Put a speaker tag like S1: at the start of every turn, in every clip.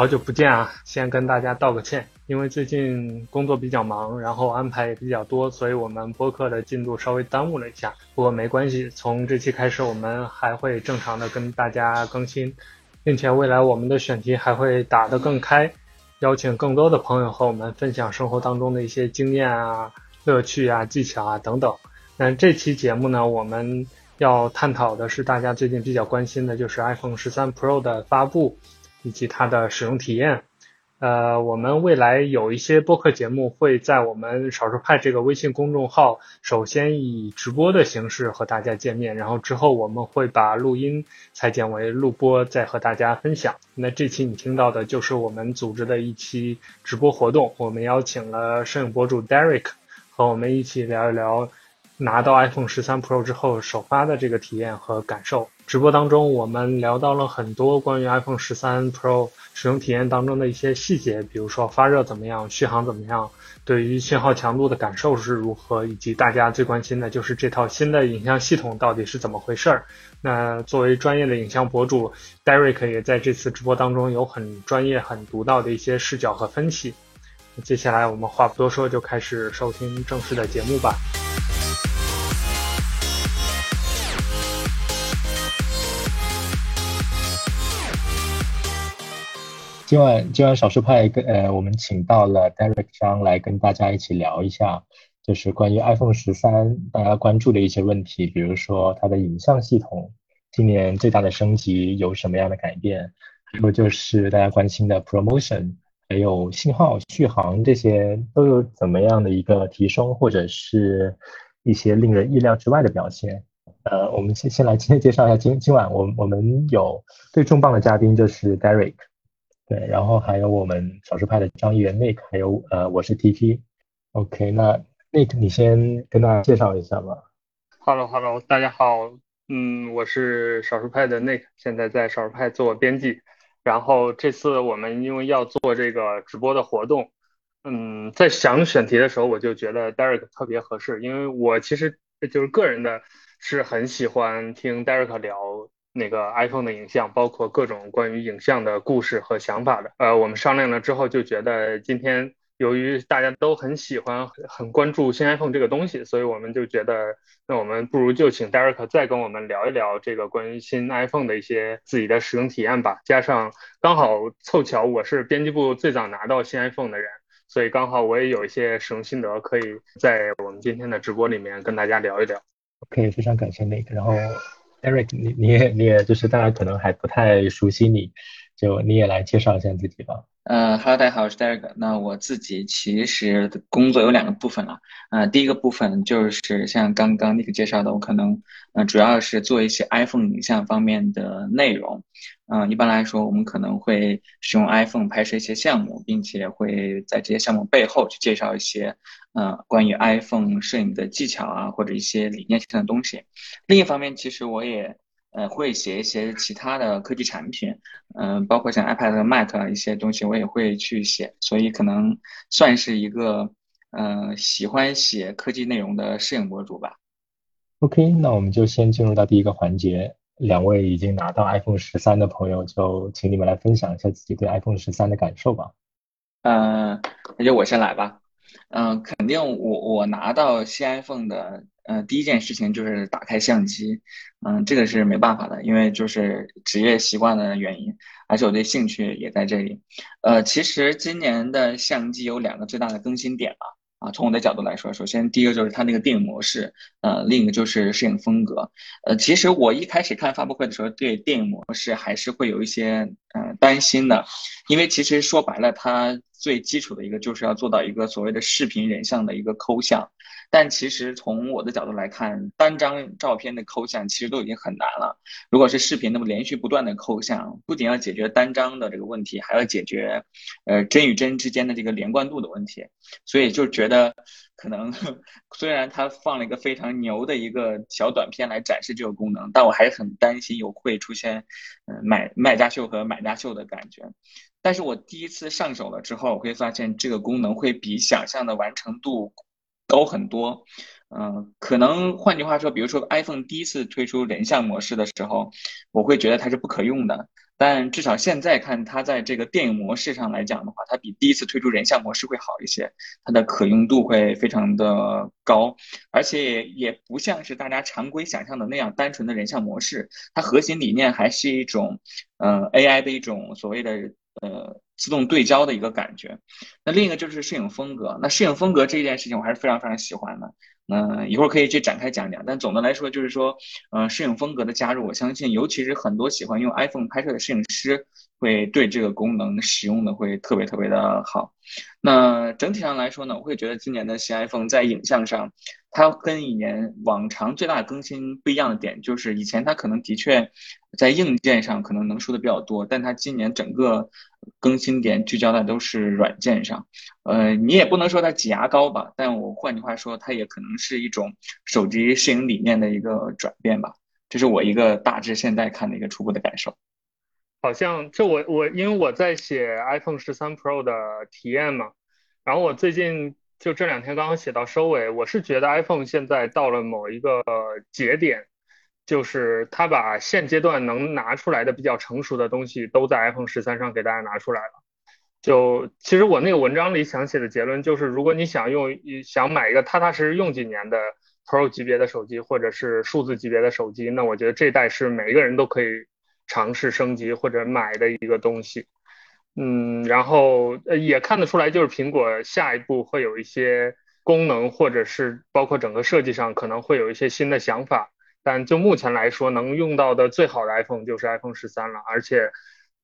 S1: 好久不见啊！先跟大家道个歉，因为最近工作比较忙，然后安排也比较多，所以我们播客的进度稍微耽误了一下。不过没关系，从这期开始我们还会正常的跟大家更新，并且未来我们的选题还会打得更开，邀请更多的朋友和我们分享生活当中的一些经验啊、乐趣啊、技巧啊等等。那这期节目呢，我们要探讨的是大家最近比较关心的，就是 iPhone 十三 Pro 的发布。以及它的使用体验，呃，我们未来有一些播客节目会在我们少数派这个微信公众号，首先以直播的形式和大家见面，然后之后我们会把录音裁剪为录播，再和大家分享。那这期你听到的就是我们组织的一期直播活动，我们邀请了摄影博主 Derek 和我们一起聊一聊拿到 iPhone 十三 Pro 之后首发的这个体验和感受。直播当中，我们聊到了很多关于 iPhone 十三 Pro 使用体验当中的一些细节，比如说发热怎么样，续航怎么样，对于信号强度的感受是如何，以及大家最关心的就是这套新的影像系统到底是怎么回事儿。那作为专业的影像博主，Derek 也在这次直播当中有很专业、很独到的一些视角和分析。接下来我们话不多说，就开始收听正式的节目吧。
S2: 今晚今晚少数派跟呃，我们请到了 Derek 张来跟大家一起聊一下，就是关于 iPhone 十三大家关注的一些问题，比如说它的影像系统今年最大的升级有什么样的改变，还有就是大家关心的 Promotion，还有信号续航这些都有怎么样的一个提升，或者是一些令人意料之外的表现。呃，我们先先来今天介绍一下今今晚我我们有最重磅的嘉宾就是 Derek。对，然后还有我们少数派的张议员 Nick，还有呃，我是 TT。OK，那 Nick，你先跟大家介绍一下吧。
S1: Hello，Hello，大家好，嗯，我是少数派的 Nick，现在在少数派做编辑。然后这次我们因为要做这个直播的活动，嗯，在想选题的时候，我就觉得 Derek 特别合适，因为我其实就是个人的是很喜欢听 Derek 聊。那个 iPhone 的影像，包括各种关于影像的故事和想法的，呃，我们商量了之后就觉得，今天由于大家都很喜欢、很关注新 iPhone 这个东西，所以我们就觉得，那我们不如就请 Derek 再跟我们聊一聊这个关于新 iPhone 的一些自己的使用体验吧。加上刚好凑巧我是编辑部最早拿到新 iPhone 的人，所以刚好我也有一些使用心得，可以在我们今天的直播里面跟大家聊一聊。
S2: OK，非常感谢 Nick，然后。Eric，你你也你也就是大家可能还不太熟悉你，就你也来介绍一下自己吧。
S3: 呃哈喽，大家好，我是 Derek。那我自己其实工作有两个部分了。呃，第一个部分就是像刚刚那个介绍的，我可能呃主要是做一些 iPhone 影像方面的内容。嗯，一般来说，我们可能会使用 iPhone 拍摄一些项目，并且会在这些项目背后去介绍一些呃关于 iPhone 摄影的技巧啊，或者一些理念性的东西。另一方面，其实我也。呃，会写一些其他的科技产品，嗯，包括像 iPad、Mac 一些东西，我也会去写，所以可能算是一个，呃，喜欢写科技内容的摄影博主吧。
S2: OK，那我们就先进入到第一个环节，两位已经拿到 iPhone 十三的朋友，就请你们来分享一下自己对 iPhone 十三的感受吧。
S3: 嗯，那就我先来吧。嗯，肯定我我拿到新 iPhone 的。呃，第一件事情就是打开相机，嗯，这个是没办法的，因为就是职业习惯的原因，而且我对兴趣也在这里。呃，其实今年的相机有两个最大的更新点吧。啊，啊从我的角度来说，首先第一个就是它那个电影模式，呃，另一个就是摄影风格。呃，其实我一开始看发布会的时候，对电影模式还是会有一些呃担心的，因为其实说白了，它最基础的一个就是要做到一个所谓的视频人像的一个抠像。但其实从我的角度来看，单张照片的抠像其实都已经很难了。如果是视频，那么连续不断的抠像，不仅要解决单张的这个问题，还要解决，呃，帧与帧之间的这个连贯度的问题。所以就觉得，可能 虽然它放了一个非常牛的一个小短片来展示这个功能，但我还是很担心有会出现，嗯，买卖家秀和买家秀的感觉。但是我第一次上手了之后，我会发现这个功能会比想象的完成度。高很多，嗯，可能换句话说，比如说 iPhone 第一次推出人像模式的时候，我会觉得它是不可用的。但至少现在看，它在这个电影模式上来讲的话，它比第一次推出人像模式会好一些，它的可用度会非常的高，而且也不像是大家常规想象的那样单纯的人像模式，它核心理念还是一种，呃，AI 的一种所谓的呃自动对焦的一个感觉。那另一个就是摄影风格，那摄影风格这件事情我还是非常非常喜欢的。嗯，一会儿可以去展开讲讲，但总的来说就是说，呃，摄影风格的加入，我相信，尤其是很多喜欢用 iPhone 拍摄的摄影师，会对这个功能使用的会特别特别的好。那整体上来说呢，我会觉得今年的新 iPhone 在影像上，它跟以前往常最大的更新不一样的点，就是以前它可能的确在硬件上可能能说的比较多，但它今年整个更新点聚焦的都是软件上。呃，你也不能说它挤牙膏吧，但我换句话说，它也可能是一种手机摄影理念的一个转变吧。这是我一个大致现在看的一个初步的感受。
S1: 好像就我我因为我在写 iPhone 十三 Pro 的体验嘛，然后我最近就这两天刚刚写到收尾，我是觉得 iPhone 现在到了某一个节点，就是它把现阶段能拿出来的比较成熟的东西都在 iPhone 十三上给大家拿出来了。就其实我那个文章里想写的结论就是，如果你想用想买一个踏踏实实用几年的 Pro 级别的手机，或者是数字级别的手机，那我觉得这代是每一个人都可以尝试升级或者买的一个东西。嗯，然后呃也看得出来，就是苹果下一步会有一些功能，或者是包括整个设计上可能会有一些新的想法。但就目前来说，能用到的最好的 iPhone 就是 iPhone 十三了，而且。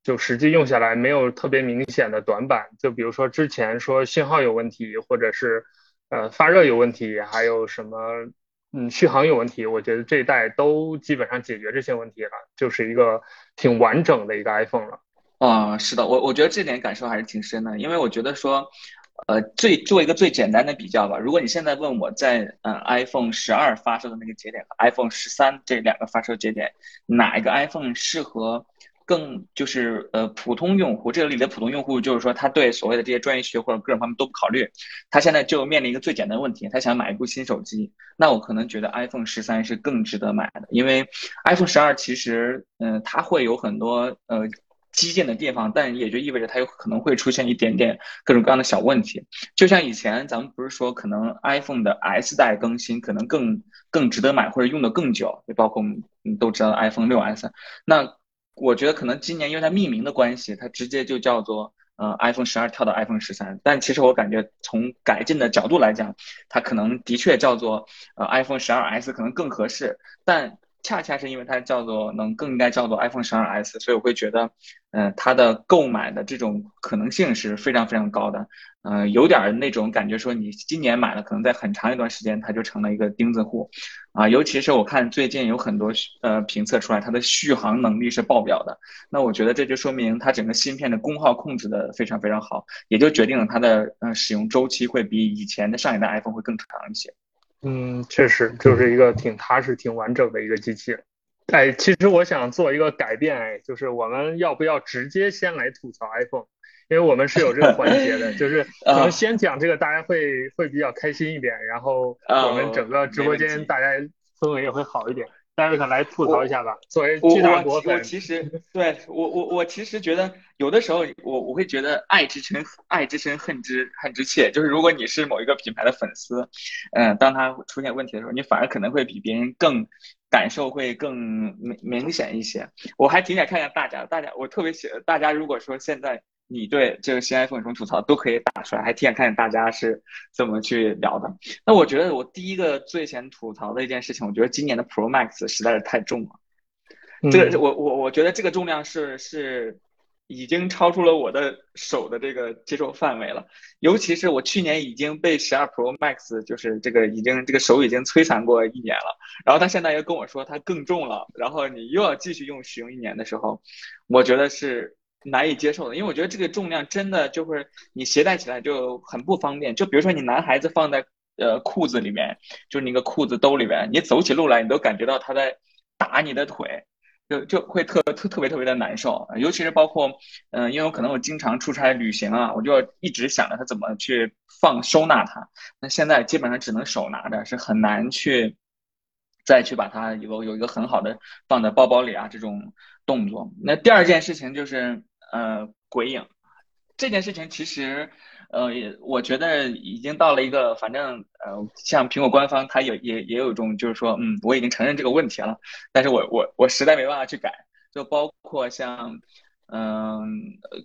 S1: 就实际用下来没有特别明显的短板，就比如说之前说信号有问题，或者是呃发热有问题，还有什么嗯续航有问题，我觉得这一代都基本上解决这些问题了，就是一个挺完整的一个 iPhone 了。
S3: 啊，是的，我我觉得这点感受还是挺深的，因为我觉得说，呃，最做一个最简单的比较吧，如果你现在问我在嗯 iPhone 十二发售的那个节点和 iPhone 十三这两个发售节点，哪一个 iPhone 适合？更就是呃普通用户，这里的普通用户就是说他对所谓的这些专业学或者个人方面都不考虑，他现在就面临一个最简单的问题，他想买一部新手机，那我可能觉得 iPhone 十三是更值得买的，因为 iPhone 十二其实嗯它会有很多呃基建的地方，但也就意味着它有可能会出现一点点各种各样的小问题，就像以前咱们不是说可能 iPhone 的 S 代更新可能更更值得买或者用的更久，也包括我们都知道 iPhone 六 S，那。我觉得可能今年因为它命名的关系，它直接就叫做呃 iPhone 十二跳到 iPhone 十三。但其实我感觉从改进的角度来讲，它可能的确叫做呃 iPhone 十二 S 可能更合适。但恰恰是因为它叫做能更应该叫做 iPhone 十二 S，所以我会觉得，嗯，它的购买的这种可能性是非常非常高的。嗯，有点那种感觉，说你今年买了，可能在很长一段时间它就成了一个钉子户。啊，尤其是我看最近有很多呃评测出来，它的续航能力是爆表的。那我觉得这就说明它整个芯片的功耗控制的非常非常好，也就决定了它的呃使用周期会比以前的上一代 iPhone 会更长一些。
S1: 嗯，确实就是一个挺踏实、挺完整的一个机器。哎，其实我想做一个改变，哎，就是我们要不要直接先来吐槽 iPhone？因为我们是有这个环节的，就是可能先讲这个，大家会会比较开心一点，然后我们整个直播间大家氛围也会好一点。大家来吐槽一下吧。作为巨大国粉，
S3: 我其实对我我我其实觉得有的时候我我会觉得爱之深爱之深恨之恨之切，就是如果你是某一个品牌的粉丝，嗯，当它出现问题的时候，你反而可能会比别人更感受会更明明显一些。我还挺想看看大家，大家我特别喜大家如果说现在。你对这个新 iPhone 有什么吐槽，都可以打出来，还挺想看看大家是怎么去聊的。那我觉得我第一个最先吐槽的一件事情，我觉得今年的 Pro Max 实在是太重了。这个我我我觉得这个重量是是已经超出了我的手的这个接受范围了。尤其是我去年已经被十二 Pro Max 就是这个已经这个手已经摧残过一年了，然后他现在又跟我说它更重了，然后你又要继续用使用一年的时候，我觉得是。难以接受的，因为我觉得这个重量真的就是你携带起来就很不方便。就比如说你男孩子放在呃裤子里面，就是那个裤子兜里面，你走起路来你都感觉到他在打你的腿，就就会特特特别特别的难受。尤其是包括嗯，因为我可能我经常出差旅行啊，我就一直想着他怎么去放收纳它。那现在基本上只能手拿着，是很难去再去把它有有一个很好的放在包包里啊这种。动作。那第二件事情就是呃鬼影，这件事情其实呃也我觉得已经到了一个反正呃像苹果官方它有也也有一种就是说嗯我已经承认这个问题了，但是我我我实在没办法去改，就包括像嗯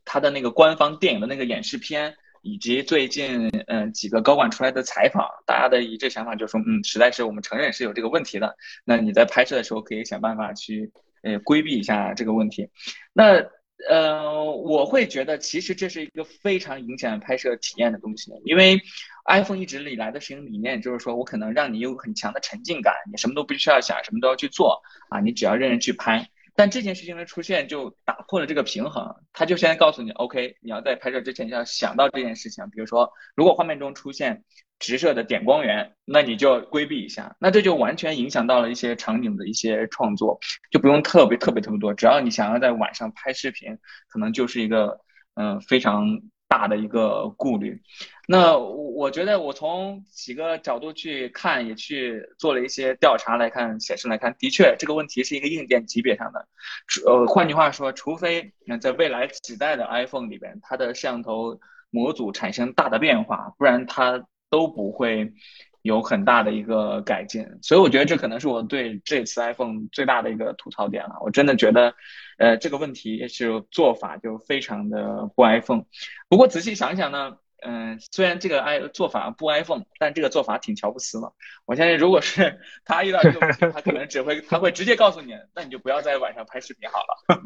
S3: 它的那个官方电影的那个演示片。以及最近嗯几个高管出来的采访，大家的一致想法就是说，嗯，实在是我们承认是有这个问题的。那你在拍摄的时候可以想办法去呃规避一下这个问题。那呃我会觉得其实这是一个非常影响拍摄体验的东西，因为 iPhone 一直以来的使用理念就是说我可能让你有很强的沉浸感，你什么都不需要想，什么都要去做啊，你只要认真去拍。但这件事情的出现就打破了这个平衡，他就先告诉你，OK，你要在拍摄之前要想到这件事情。比如说，如果画面中出现直射的点光源，那你就要规避一下。那这就完全影响到了一些场景的一些创作，就不用特别特别特别多。只要你想要在晚上拍视频，可能就是一个嗯非常。大的一个顾虑，那我觉得我从几个角度去看，也去做了一些调查来看，显示来看，的确这个问题是一个硬件级别上的。呃，换句话说，除非那在未来几代的 iPhone 里边，它的摄像头模组产生大的变化，不然它都不会。有很大的一个改进，所以我觉得这可能是我对这次 iPhone 最大的一个吐槽点了。我真的觉得，呃，这个问题是做法就非常的不 iPhone。不过仔细想想呢。嗯，虽然这个 i 做法不 iPhone，但这个做法挺乔布斯的。我相信，如果是他遇到这个问题，他可能只会他会直接告诉你，那你就不要在晚上拍视频好了。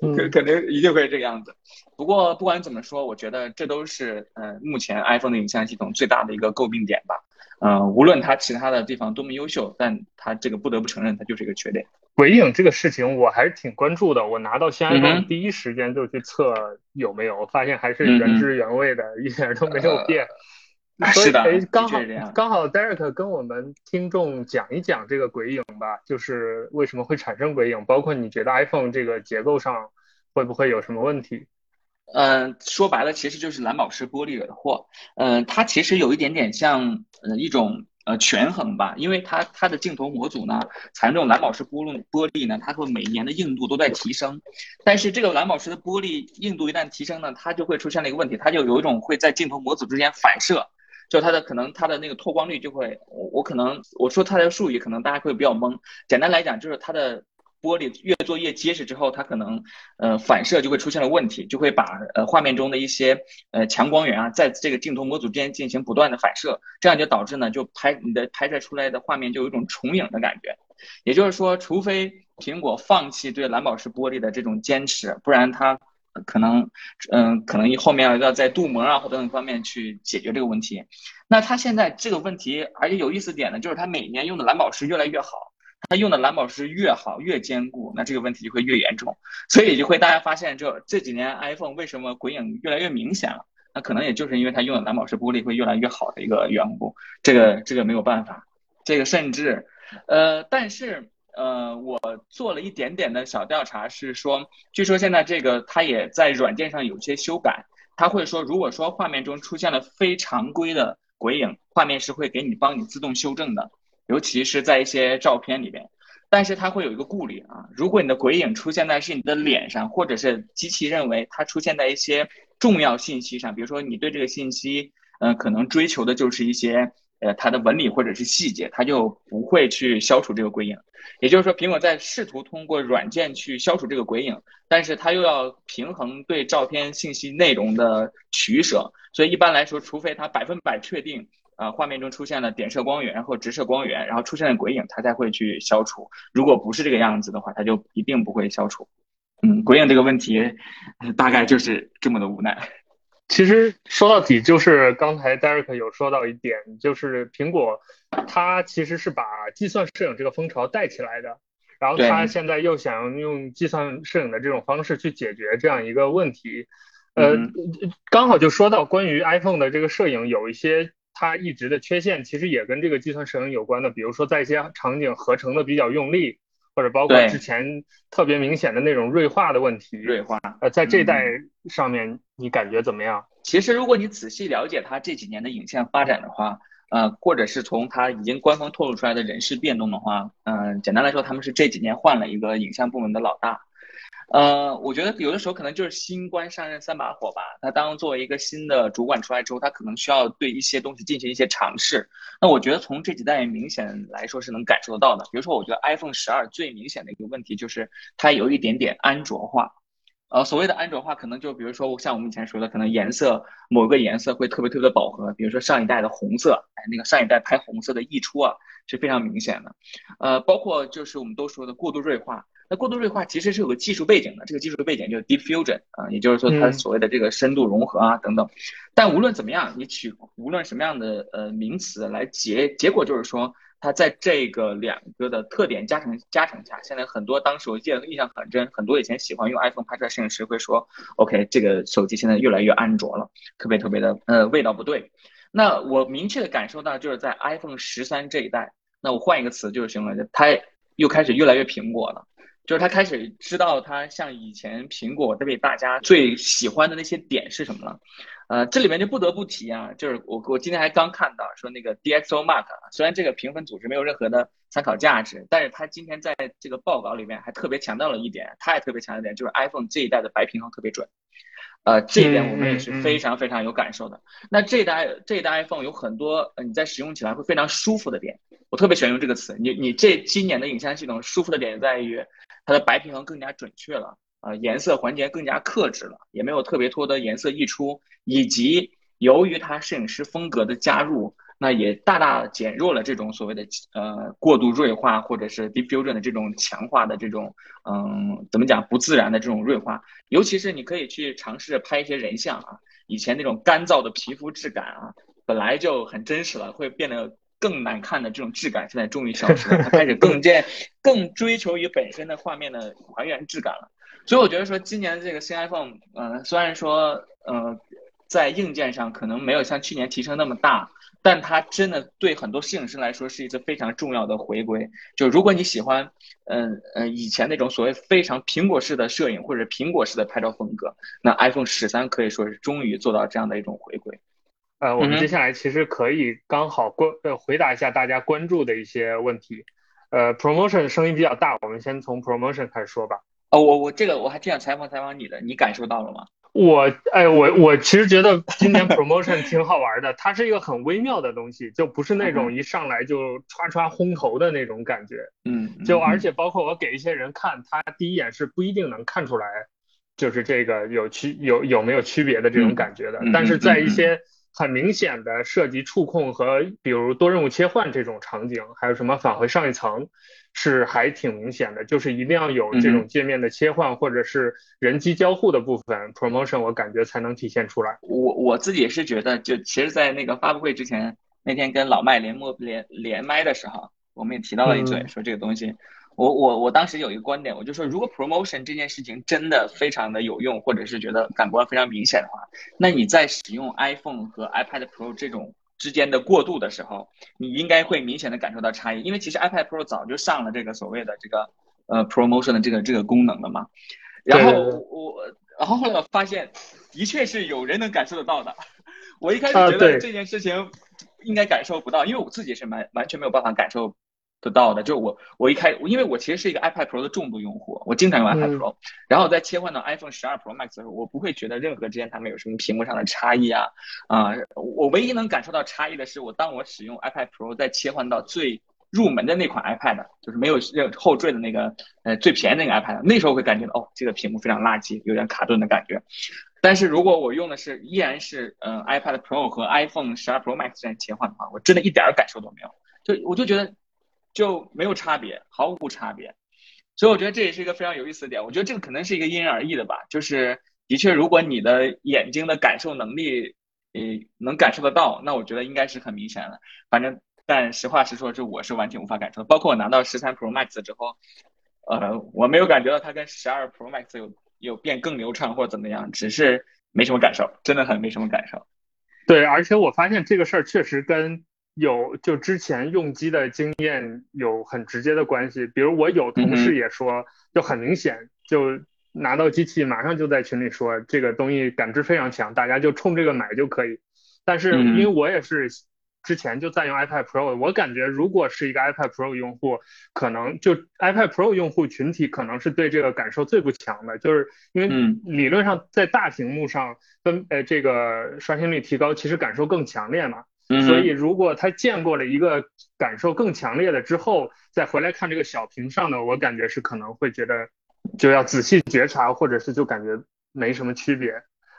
S3: 肯肯定一定会这个样子。不过不管怎么说，我觉得这都是嗯目前 iPhone 的影像系统最大的一个诟病点吧。嗯，无论他其他的地方多么优秀，但他这个不得不承认，他就是一个缺点。
S1: 鬼影这个事情我还是挺关注的。我拿到新 iPhone 第一时间就去测有没有，发现还是原汁原味的，一点都没有变。
S3: 是的，
S1: 刚好刚好 Derek 跟我们听众讲一讲这个鬼影吧，就是为什么会产生鬼影，包括你觉得 iPhone 这个结构上会不会有什么问题？
S3: 嗯，说白了其实就是蓝宝石玻璃惹的祸。嗯，它其实有一点点像呃一种。呃，权衡吧，因为它它的镜头模组呢，采用这种蓝宝石玻璃玻璃呢，它会每年的硬度都在提升，但是这个蓝宝石的玻璃硬度一旦提升呢，它就会出现了一个问题，它就有一种会在镜头模组之间反射，就它的可能它的那个透光率就会，我我可能我说它的术语可能大家会比较懵，简单来讲就是它的。玻璃越做越结实之后，它可能呃反射就会出现了问题，就会把呃画面中的一些呃强光源啊，在这个镜头模组之间进行不断的反射，这样就导致呢，就拍你的拍摄出来的画面就有一种重影的感觉。也就是说，除非苹果放弃对蓝宝石玻璃的这种坚持，不然它可能嗯可能后面要在镀膜啊或等等方面去解决这个问题。那它现在这个问题，而且有意思点呢，就是它每年用的蓝宝石越来越好。它用的蓝宝石越好越坚固，那这个问题就会越严重，所以就会大家发现这这几年 iPhone 为什么鬼影越来越明显了？那可能也就是因为它用的蓝宝石玻璃会越来越好的一个缘故。这个这个没有办法，这个甚至，呃，但是呃，我做了一点点的小调查，是说，据说现在这个它也在软件上有些修改，它会说，如果说画面中出现了非常规的鬼影，画面是会给你帮你自动修正的。尤其是在一些照片里边，但是它会有一个顾虑啊，如果你的鬼影出现在是你的脸上，或者是机器认为它出现在一些重要信息上，比如说你对这个信息，呃，可能追求的就是一些呃它的纹理或者是细节，它就不会去消除这个鬼影。也就是说，苹果在试图通过软件去消除这个鬼影，但是它又要平衡对照片信息内容的取舍，所以一般来说，除非它百分百确定。啊，画面中出现了点射光源或直射光源，然后出现了鬼影，它才会去消除。如果不是这个样子的话，它就一定不会消除。嗯，鬼影这个问题大概就是这么的无奈。
S1: 其实说到底，就是刚才 Derek 有说到一点，就是苹果它其实是把计算摄影这个风潮带起来的，然后它现在又想用计算摄影的这种方式去解决这样一个问题。呃，刚好就说到关于 iPhone 的这个摄影有一些。它一直的缺陷其实也跟这个计算使用有关的，比如说在一些场景合成的比较用力，或者包括之前特别明显的那种锐化的问题。
S3: 锐化，
S1: 呃，在这代上面你感觉怎么样？
S3: 其实如果你仔细了解它这几年的影像发展的话，呃，或者是从它已经官方透露出来的人事变动的话，嗯，简单来说，他们是这几年换了一个影像部门的老大。呃，我觉得有的时候可能就是新官上任三把火吧。他当作为一个新的主管出来之后，他可能需要对一些东西进行一些尝试。那我觉得从这几代明显来说是能感受得到的。比如说，我觉得 iPhone 十二最明显的一个问题就是它有一点点安卓化。呃，所谓的安卓化，可能就比如说像我们以前说的，可能颜色某个颜色会特别特别的饱和。比如说上一代的红色，哎，那个上一代拍红色的溢出啊是非常明显的。呃，包括就是我们都说的过度锐化。那过度锐化其实是有个技术背景的，这个技术背景就是 Deep Fusion 啊，也就是说它所谓的这个深度融合啊等等。但无论怎么样，你取无论什么样的呃名词来结，结果就是说它在这个两个的特点加成加成下，现在很多当时我记得印象很深，很多以前喜欢用 iPhone 拍出来摄影师会说，OK，这个手机现在越来越安卓了，特别特别的呃味道不对。那我明确的感受到就是在 iPhone 十三这一代，那我换一个词就是形容，它又开始越来越苹果了。就是他开始知道他像以前苹果被大家最喜欢的那些点是什么了，呃，这里面就不得不提啊，就是我我今天还刚看到说那个 DxOMark，虽然这个评分组织没有任何的参考价值，但是他今天在这个报告里面还特别强调了一点，他也特别强调一点，就是 iPhone 这一代的白平衡特别准，呃，这一点我们也是非常非常有感受的。那这一代这一代 iPhone 有很多你在使用起来会非常舒服的点，我特别喜欢用这个词，你你这今年的影像系统舒服的点在于。它的白平衡更加准确了，啊，颜色环节更加克制了，也没有特别多的颜色溢出，以及由于它摄影师风格的加入，那也大大减弱了这种所谓的呃过度锐化或者是 diffusion 的这种强化的这种嗯怎么讲不自然的这种锐化，尤其是你可以去尝试拍一些人像啊，以前那种干燥的皮肤质感啊，本来就很真实了，会变得。更难看的这种质感现在终于消失了，它开始更见 更追求于本身的画面的还原质感了。所以我觉得说今年的这个新 iPhone，嗯，虽然说呃在硬件上可能没有像去年提升那么大，但它真的对很多摄影师来说是一次非常重要的回归。就如果你喜欢嗯嗯以前那种所谓非常苹果式的摄影或者苹果式的拍照风格，那 iPhone 十三可以说是终于做到这样的一种回归。
S1: 呃，我们接下来其实可以刚好关呃回答一下大家关注的一些问题。呃，promotion 声音比较大，我们先从 promotion 开始说吧。
S3: 哦，我我这个我还挺想采访采访你的，你感受到了吗？
S1: 我哎，我我其实觉得今年 promotion 挺好玩的，它是一个很微妙的东西，就不是那种一上来就唰唰轰头的那种感觉。
S3: 嗯。
S1: 就而且包括我给一些人看，他第一眼是不一定能看出来，就是这个有区有有没有区别的这种感觉的。但是在一些很明显的涉及触控和比如多任务切换这种场景，还有什么返回上一层，是还挺明显的。就是一定要有这种界面的切换或者是人机交互的部分，promotion 我感觉才能体现出来。
S3: 我我自己是觉得，就其实，在那个发布会之前那天跟老麦连麦连连麦的时候，我们也提到了一嘴，说这个东西。我我我当时有一个观点，我就说，如果 promotion 这件事情真的非常的有用，或者是觉得感官非常明显的话，那你在使用 iPhone 和 iPad Pro 这种之间的过渡的时候，你应该会明显的感受到差异，因为其实 iPad Pro 早就上了这个所谓的这个呃 promotion 的这个这个功能了嘛。然后我然后后来我发现，的确是有人能感受得到的。我一开始觉得这件事情应该感受不到，因为我自己是完完全没有办法感受。得到的，就我我一开，因为我其实是一个 iPad Pro 的重度用户，我经常用 iPad Pro，然后在切换到 iPhone 十二 Pro Max 的时候，我不会觉得任何之间它们有什么屏幕上的差异啊啊，我唯一能感受到差异的是，我当我使用 iPad Pro 再切换到最入门的那款 iPad，就是没有任后缀的那个呃最便宜那个 iPad，那时候会感觉到哦，这个屏幕非常垃圾，有点卡顿的感觉。但是如果我用的是依然是嗯 iPad Pro 和 iPhone 十二 Pro Max 这样切换的话，我真的一点儿感受都没有，就我就觉得。就没有差别，毫无差别，所以我觉得这也是一个非常有意思的点。我觉得这个可能是一个因人而异的吧。就是的确，如果你的眼睛的感受能力，呃，能感受得到，那我觉得应该是很明显的。反正，但实话实说，是我是完全无法感受。包括我拿到十三 Pro Max 之后，呃，我没有感觉到它跟十二 Pro Max 有有变更流畅或者怎么样，只是没什么感受，真的很没什么感受。
S1: 对，而且我发现这个事儿确实跟。有就之前用机的经验有很直接的关系，比如我有同事也说，就很明显，就拿到机器马上就在群里说这个东西感知非常强，大家就冲这个买就可以。但是因为我也是之前就在用 iPad Pro，我感觉如果是一个 iPad Pro 用户，可能就 iPad Pro 用户群体可能是对这个感受最不强的，就是因为理论上在大屏幕上分呃这个刷新率提高，其实感受更强烈嘛。所以如果他见过了一个感受更强烈的之后，再回来看这个小屏上的，我感觉是可能会觉得就要仔细觉察，或者是就感觉没什么区别。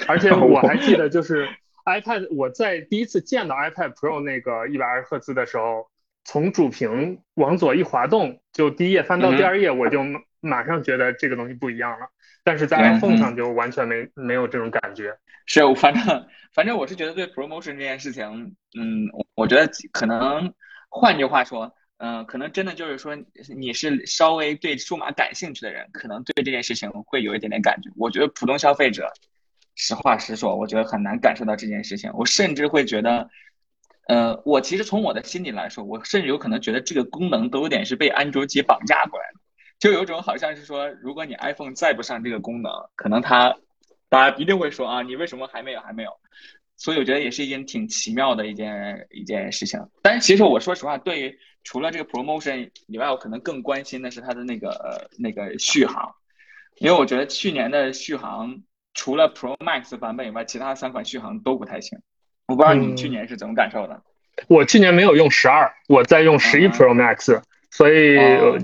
S1: 而且我还记得 就是。iPad，我在第一次见到 iPad Pro 那个一百二十赫兹的时候，从主屏往左一滑动，就第一页翻到第二页，我就马上觉得这个东西不一样了。但是在 iPhone 上就完全没没有这种感觉。
S3: 是，反正反正我是觉得对 Promotion 这件事情，嗯，我觉得可能换句话说，嗯，可能真的就是说你是稍微对数码感兴趣的人，可能对这件事情会有一点点感觉。我觉得普通消费者。实话实说，我觉得很难感受到这件事情。我甚至会觉得，呃，我其实从我的心里来说，我甚至有可能觉得这个功能都有点是被安卓机绑架过来的，就有种好像是说，如果你 iPhone 再不上这个功能，可能它大家一定会说啊，你为什么还没有还没有？所以我觉得也是一件挺奇妙的一件一件事情。但是其实我说实话，对于除了这个 promotion 以外，我可能更关心的是它的那个那个续航，因为我觉得去年的续航。除了 Pro Max 版本以外，其他三款续航都不太行。我不知道你去年是怎么感受的。
S1: 我去年没有用十二，我在用十一 Pro Max，所以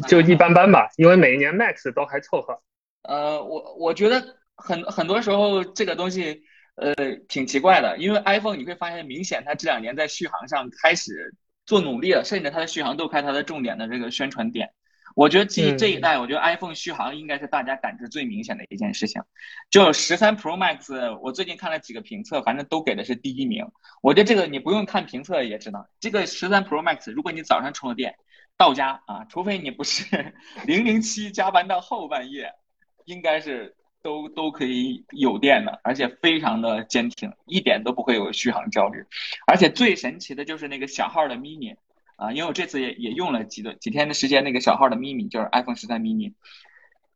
S1: 就一般般吧。因为每一年 Max 都还凑合。
S3: 呃，我我觉得很很多时候这个东西呃挺奇怪的，因为 iPhone 你会发现明显它这两年在续航上开始做努力了，甚至它的续航都开它的重点的这个宣传点。我觉得这这一代，我觉得 iPhone 续航应该是大家感知最明显的一件事情。就十三 Pro Max，我最近看了几个评测，反正都给的是第一名。我觉得这个你不用看评测也知道，这个十三 Pro Max，如果你早上充了电到家啊，除非你不是 零零七加班到后半夜，应该是都都可以有电的，而且非常的坚挺，一点都不会有续航焦虑。而且最神奇的就是那个小号的 mini。啊，因为我这次也也用了几个几天的时间，那个小号的 mini 就是 iPhone 十三 mini，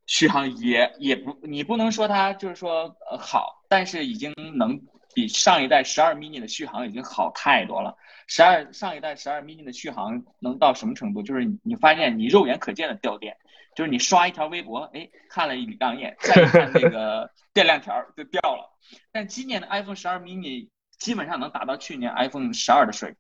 S3: 续航也也不，你不能说它就是说呃好，但是已经能比上一代十二 mini 的续航已经好太多了。十二上一代十二 mini 的续航能到什么程度？就是你发现你肉眼可见的掉电，就是你刷一条微博，哎，看了一两眼，再看那个 电量条就掉了。但今年的 iPhone 十二 mini 基本上能达到去年 iPhone 十二的水平。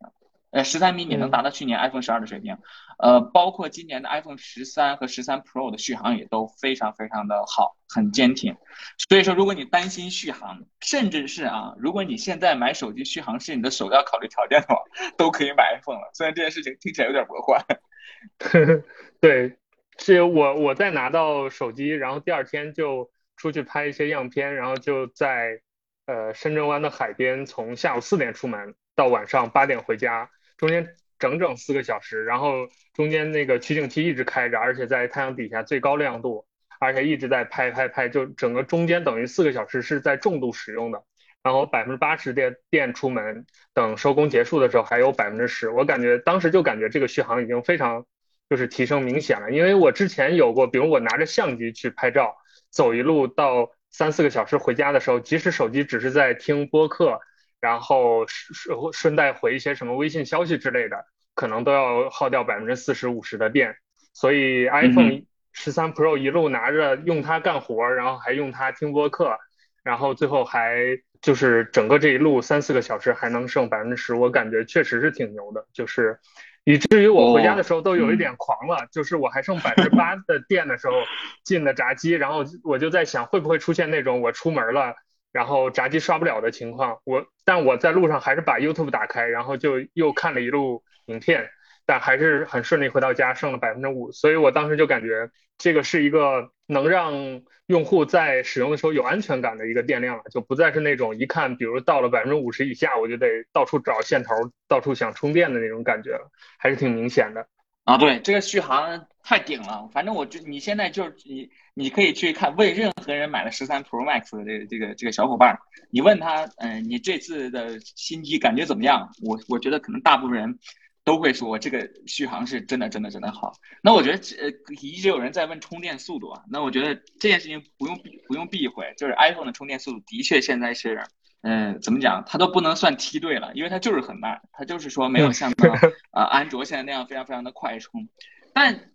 S3: 呃，十三 mini 能达到去年 iPhone 十二的水平，呃，包括今年的 iPhone 十三和十三 Pro 的续航也都非常非常的好，很坚挺。所以说，如果你担心续航，甚至是啊，如果你现在买手机续航是你的首要考虑条件的话，都可以买 iPhone 了。虽然这件事情听起来有点魔幻。
S1: 对，是我我在拿到手机，然后第二天就出去拍一些样片，然后就在呃深圳湾的海边，从下午四点出门到晚上八点回家。中间整整四个小时，然后中间那个取景器一直开着，而且在太阳底下最高亮度，而且一直在拍拍拍，就整个中间等于四个小时是在重度使用的。然后百分之八十电电出门，等收工结束的时候还有百分之十，我感觉当时就感觉这个续航已经非常就是提升明显了。因为我之前有过，比如我拿着相机去拍照，走一路到三四个小时回家的时候，即使手机只是在听播客。然后顺顺带回一些什么微信消息之类的，可能都要耗掉百分之四十五十的电。所以 iPhone 十三 Pro 一路拿着用它干活，然后还用它听播客，然后最后还就是整个这一路三四个小时还能剩百分之十，我感觉确实是挺牛的。就是以至于我回家的时候都有一点狂了，就是我还剩百分之八的电的时候进的闸机，然后我就在想会不会出现那种我出门了。然后闸机刷不了的情况，我但我在路上还是把 YouTube 打开，然后就又看了一路影片，但还是很顺利回到家，剩了百分之五。所以我当时就感觉这个是一个能让用户在使用的时候有安全感的一个电量了，就不再是那种一看，比如到了百分之五十以下，我就得到处找线头，到处想充电的那种感觉了，还是挺明显的。
S3: 啊，对，这个续航太顶了。反正我就你现在就是你，你可以去看问任何人买了十三 Pro Max 的这个这个这个小伙伴，你问他，嗯，你这次的新机感觉怎么样？我我觉得可能大部分人都会说这个续航是真的真的真的好。那我觉得呃，一直有人在问充电速度啊，那我觉得这件事情不用不用避讳，就是 iPhone 的充电速度的确现在是嗯，怎么讲，它都不能算梯队了，因为它就是很慢，它就是说没有像 那啊安卓现在那样非常非常的快充。但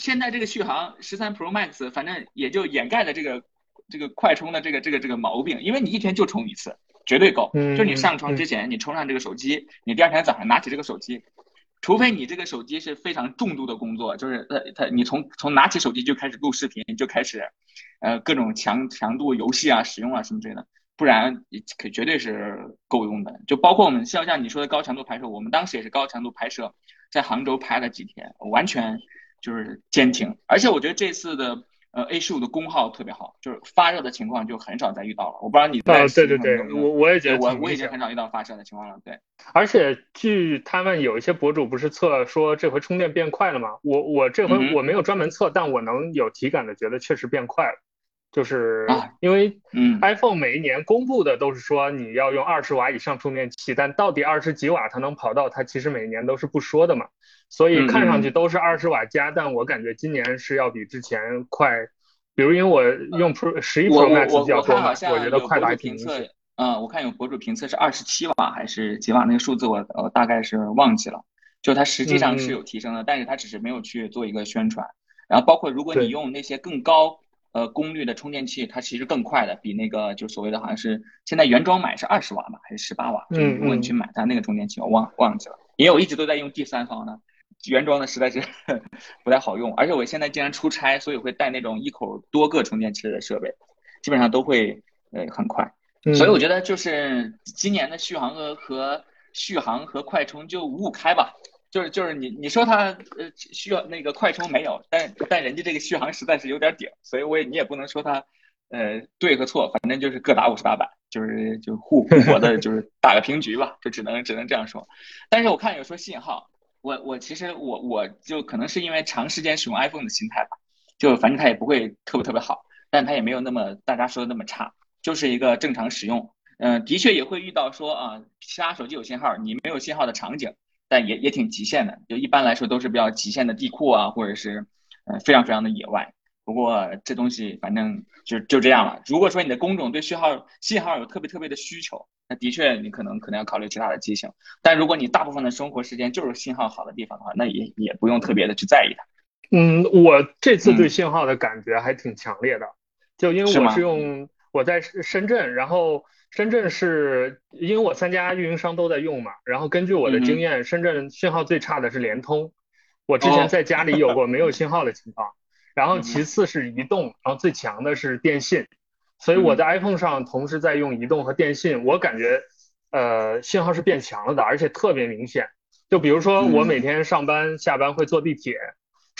S3: 现在这个续航十三 Pro Max，反正也就掩盖了这个这个快充的这个这个这个毛病，因为你一天就充一次，绝对够。就你上床之前，你充上这个手机，你第二天早上拿起这个手机，除非你这个手机是非常重度的工作，就是它它你从从拿起手机就开始录视频，就开始呃各种强强度游戏啊使用啊什么之类的，不然可绝对是够用的。就包括我们像像你说的高强度拍摄，我们当时也是高强度拍摄，在杭州拍了几天，完全。就是坚挺，而且我觉得这次的呃 A 十五的功耗特别好，就是发热的情况就很少再遇到了。我不知道你在
S1: 对对对，我我也觉得
S3: 我我已经很少遇到发热的情况了。对，
S1: 而且据他们有一些博主不是测说这回充电变快了吗？我我这回我没有专门测，但我能有体感的觉得确实变快了。就是因为，iPhone 每一年公布的都是说你要用二十瓦以上充电器，但到底二十几瓦它能跑到，它其实每年都是不说的嘛。所以看上去都是二十瓦加，但我感觉今年是要比之前快。比如因为我用 Pro 十一 Pro Max 比较多嘛，我觉得快的还挺明显。
S3: 嗯，我看有博主评测是二十七瓦还是几瓦，那个数字我我大概是忘记了。就它实际上是有提升的，但是它只是没有去做一个宣传。然后包括如果你用那些更高。呃，功率的充电器它其实更快的，比那个就所谓的好像是现在原装买是二十瓦吧，还是十八瓦？就如果你去买它那个充电器，我忘忘记了。因为我一直都在用第三方的，原装的实在是 不太好用。而且我现在经常出差，所以会带那种一口多个充电器的设备，基本上都会呃很快。所以我觉得就是今年的续航和和续航和快充就五五开吧。就是就是你你说它呃需要那个快充没有，但但人家这个续航实在是有点顶，所以我也你也不能说它呃对和错，反正就是各打五十八板，就是就互互搏的，就是 打个平局吧，就只能只能这样说。但是我看有说信号，我我其实我我就可能是因为长时间使用 iPhone 的心态吧，就反正它也不会特别特别好，但它也没有那么大家说的那么差，就是一个正常使用。嗯，的确也会遇到说啊，其他手机有信号，你没有信号的场景。但也也挺极限的，就一般来说都是比较极限的地库啊，或者是，呃，非常非常的野外。不过这东西反正就就这样了。如果说你的工种对信号信号有特别特别的需求，那的确你可能可能要考虑其他的机型。但如果你大部分的生活时间就是信号好的地方的话，那也也不用特别的去在意它。
S1: 嗯，我这次对信号的感觉还挺强烈的，就因为我是用我在深圳，然后。深圳是因为我三家运营商都在用嘛，然后根据我的经验，深圳信号最差的是联通。我之前在家里有过没有信号的情况，然后其次是移动，然后最强的是电信。所以我在 iPhone 上同时在用移动和电信，我感觉呃信号是变强了的，而且特别明显。就比如说我每天上班下班会坐地铁。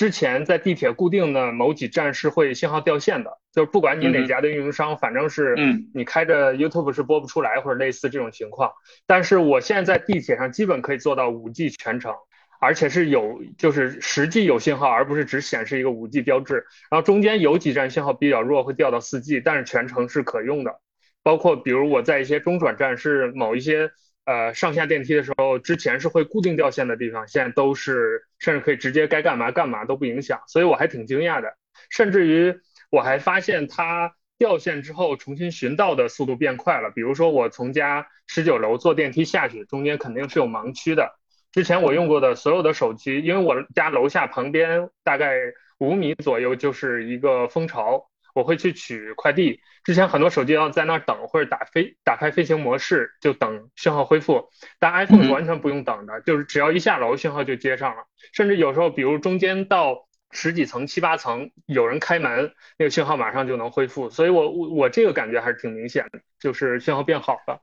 S1: 之前在地铁固定的某几站是会信号掉线的，就是不管你哪家的运营商，反正是你开着 YouTube 是播不出来或者类似这种情况。但是我现在在地铁上基本可以做到五 G 全程，而且是有就是实际有信号，而不是只显示一个五 G 标志。然后中间有几站信号比较弱，会掉到四 G，但是全程是可用的。包括比如我在一些中转站是某一些。呃，上下电梯的时候，之前是会固定掉线的地方，现在都是甚至可以直接该干嘛干嘛都不影响，所以我还挺惊讶的。甚至于我还发现它掉线之后重新寻道的速度变快了。比如说我从家十九楼坐电梯下去，中间肯定是有盲区的。之前我用过的所有的手机，因为我家楼下旁边大概五米左右就是一个蜂巢。我会去取快递，之前很多手机要在那儿等，或者打飞打开飞行模式就等信号恢复，但 iPhone 是完全不用等的，就是只要一下楼信号就接上了，甚至有时候比如中间到十几层七八层有人开门，那个信号马上就能恢复，所以我我我这个感觉还是挺明显的，就是信号变好了，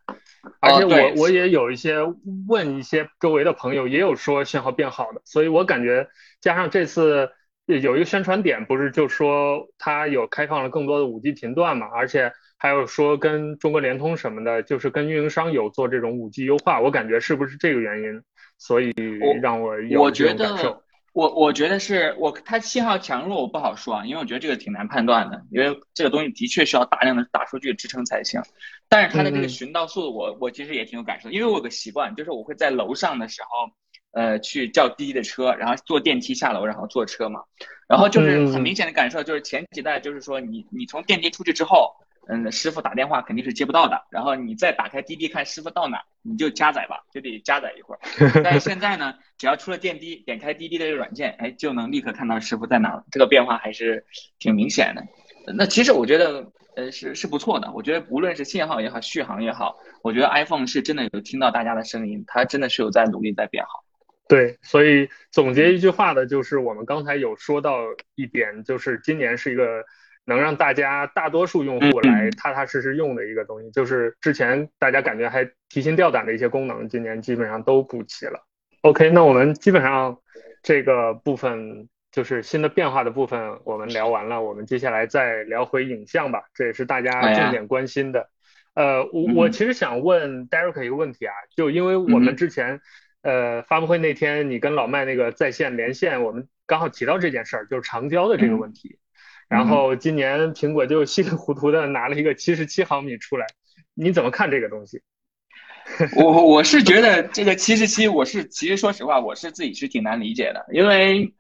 S1: 而且我我也有一些问一些周围的朋友，也有说信号变好的，所以我感觉加上这次。有一个宣传点，不是就说它有开放了更多的五 G 频段嘛？而且还有说跟中国联通什么的，就是跟运营商有做这种五 G 优化。我感觉是不是这个原因？所以让我有这种感受。
S3: 我我觉得是我它信号强弱我不好说啊，因为我觉得这个挺难判断的，因为这个东西的确需要大量的大数据支撑才行。但是它的这个寻道速度，我我其实也挺有感受，因为我有个习惯，就是我会在楼上的时候。呃，去叫滴滴的车，然后坐电梯下楼，然后坐车嘛，然后就是很明显的感受，就是前几代就是说你你从电梯出去之后，嗯，师傅打电话肯定是接不到的。然后你再打开滴滴看师傅到哪，你就加载吧，就得加载一会儿。但是现在呢，只要出了电梯，点开滴滴的这个软件，哎，就能立刻看到师傅在哪了。这个变化还是挺明显的。那其实我觉得，呃，是是不错的。我觉得无论是信号也好，续航也好，我觉得 iPhone 是真的有听到大家的声音，它真的是有在努力在变好。
S1: 对，所以总结一句话的就是，我们刚才有说到一点，就是今年是一个。能让大家大多数用户来踏踏实实用的一个东西，就是之前大家感觉还提心吊胆的一些功能，今年基本上都补齐了。OK，那我们基本上这个部分就是新的变化的部分，我们聊完了，我们接下来再聊回影像吧，这也是大家重点关心的。呃，我我其实想问 Derek 一个问题啊，就因为我们之前呃发布会那天，你跟老麦那个在线连线，我们刚好提到这件事儿，就是长焦的这个问题。然后今年苹果就稀里糊涂的拿了一个七十七毫米出来，你怎么看这个东西？
S3: 我我是觉得这个七十七，我是其实说实话，我是自己是挺难理解的，因为，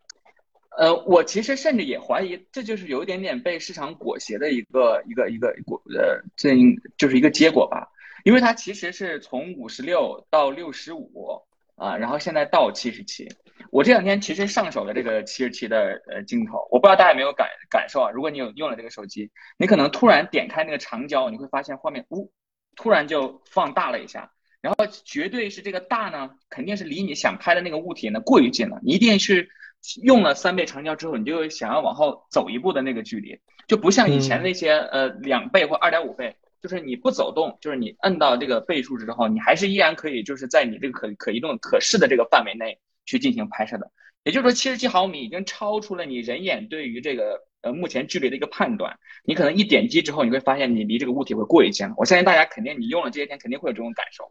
S3: 呃，我其实甚至也怀疑，这就是有一点点被市场裹挟的一个一个一个果呃，这就是一个结果吧，因为它其实是从五十六到六十五啊，然后现在到七十七。我这两天其实上手了这个七十七的呃镜头，我不知道大家有没有感感受啊？如果你有用了这个手机，你可能突然点开那个长焦，你会发现画面呜，突然就放大了一下，然后绝对是这个大呢，肯定是离你想拍的那个物体呢过于近了，你一定是用了三倍长焦之后，你就想要往后走一步的那个距离，就不像以前那些呃两倍或二点五倍，就是你不走动，就是你摁到这个倍数之后，你还是依然可以就是在你这个可可移动可视的这个范围内。去进行拍摄的，也就是说，七十七毫米已经超出了你人眼对于这个呃目前距离的一个判断。你可能一点击之后，你会发现你离这个物体会过一些。我相信大家肯定你用了这些天肯定会有这种感受。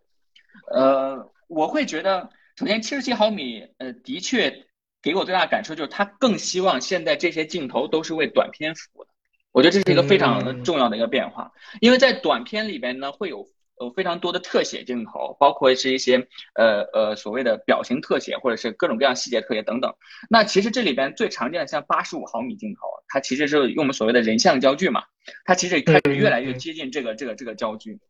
S3: 呃，我会觉得，首先七十七毫米，呃，的确给我最大的感受就是它更希望现在这些镜头都是为短片服务的。我觉得这是一个非常重要的一个变化，因为在短片里边呢会有。有非常多的特写镜头，包括是一些呃呃所谓的表情特写，或者是各种各样细节特写等等。那其实这里边最常见的像八十五毫米镜头，它其实是用我们所谓的人像焦距嘛，它其实开始越来越接近这个这个这个焦距。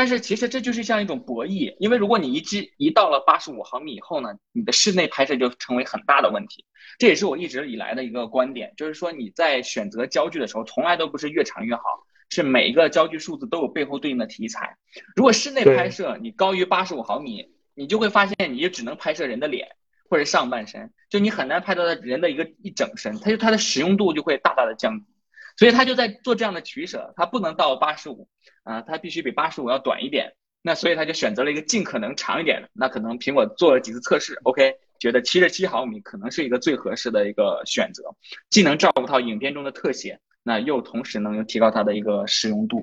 S3: 但是其实这就是像一种博弈，因为如果你一支一到了八十五毫米以后呢，你的室内拍摄就成为很大的问题。这也是我一直以来的一个观点，就是说你在选择焦距的时候，从来都不是越长越好。是每一个焦距数字都有背后对应的题材。如果室内拍摄你高于八十五毫米，你就会发现你就只能拍摄人的脸或者上半身，就你很难拍到人的一个一整身，它就它的使用度就会大大的降低。所以他就在做这样的取舍，它不能到八十五啊，它必须比八十五要短一点。那所以他就选择了一个尽可能长一点的。那可能苹果做了几次测试，OK，觉得七十七毫米可能是一个最合适的一个选择，既能照顾到影片中的特写。那又同时能提高它的一个使用度，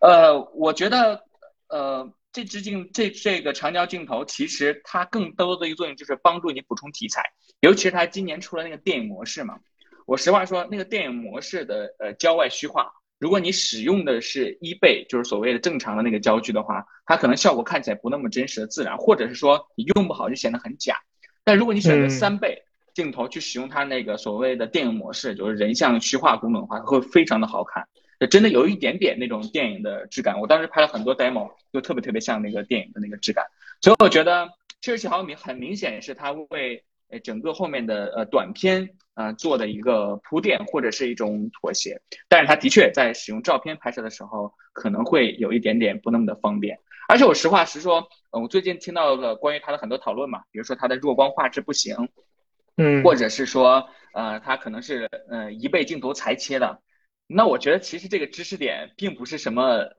S3: 呃，我觉得，呃，这支镜这这个长焦镜头其实它更多的一个作用就是帮助你补充题材，尤其是它今年出了那个电影模式嘛。我实话说，那个电影模式的呃焦外虚化，如果你使用的是一倍，就是所谓的正常的那个焦距的话，它可能效果看起来不那么真实的自然，或者是说你用不好就显得很假。但如果你选择三倍。镜头去使用它那个所谓的电影模式，就是人像虚化功能的话，会非常的好看，就真的有一点点那种电影的质感。我当时拍了很多 demo，就特别特别像那个电影的那个质感。所以我觉得七十七毫米很明显是它为呃整个后面的呃短片啊做的一个铺垫或者是一种妥协。但是它的确在使用照片拍摄的时候可能会有一点点不那么的方便。而且我实话实说，嗯，我最近听到了关于它的很多讨论嘛，比如说它的弱光画质不行。
S1: 嗯，
S3: 或者是说，呃，它可能是，呃，一倍镜头裁切的，那我觉得其实这个知识点并不是什么，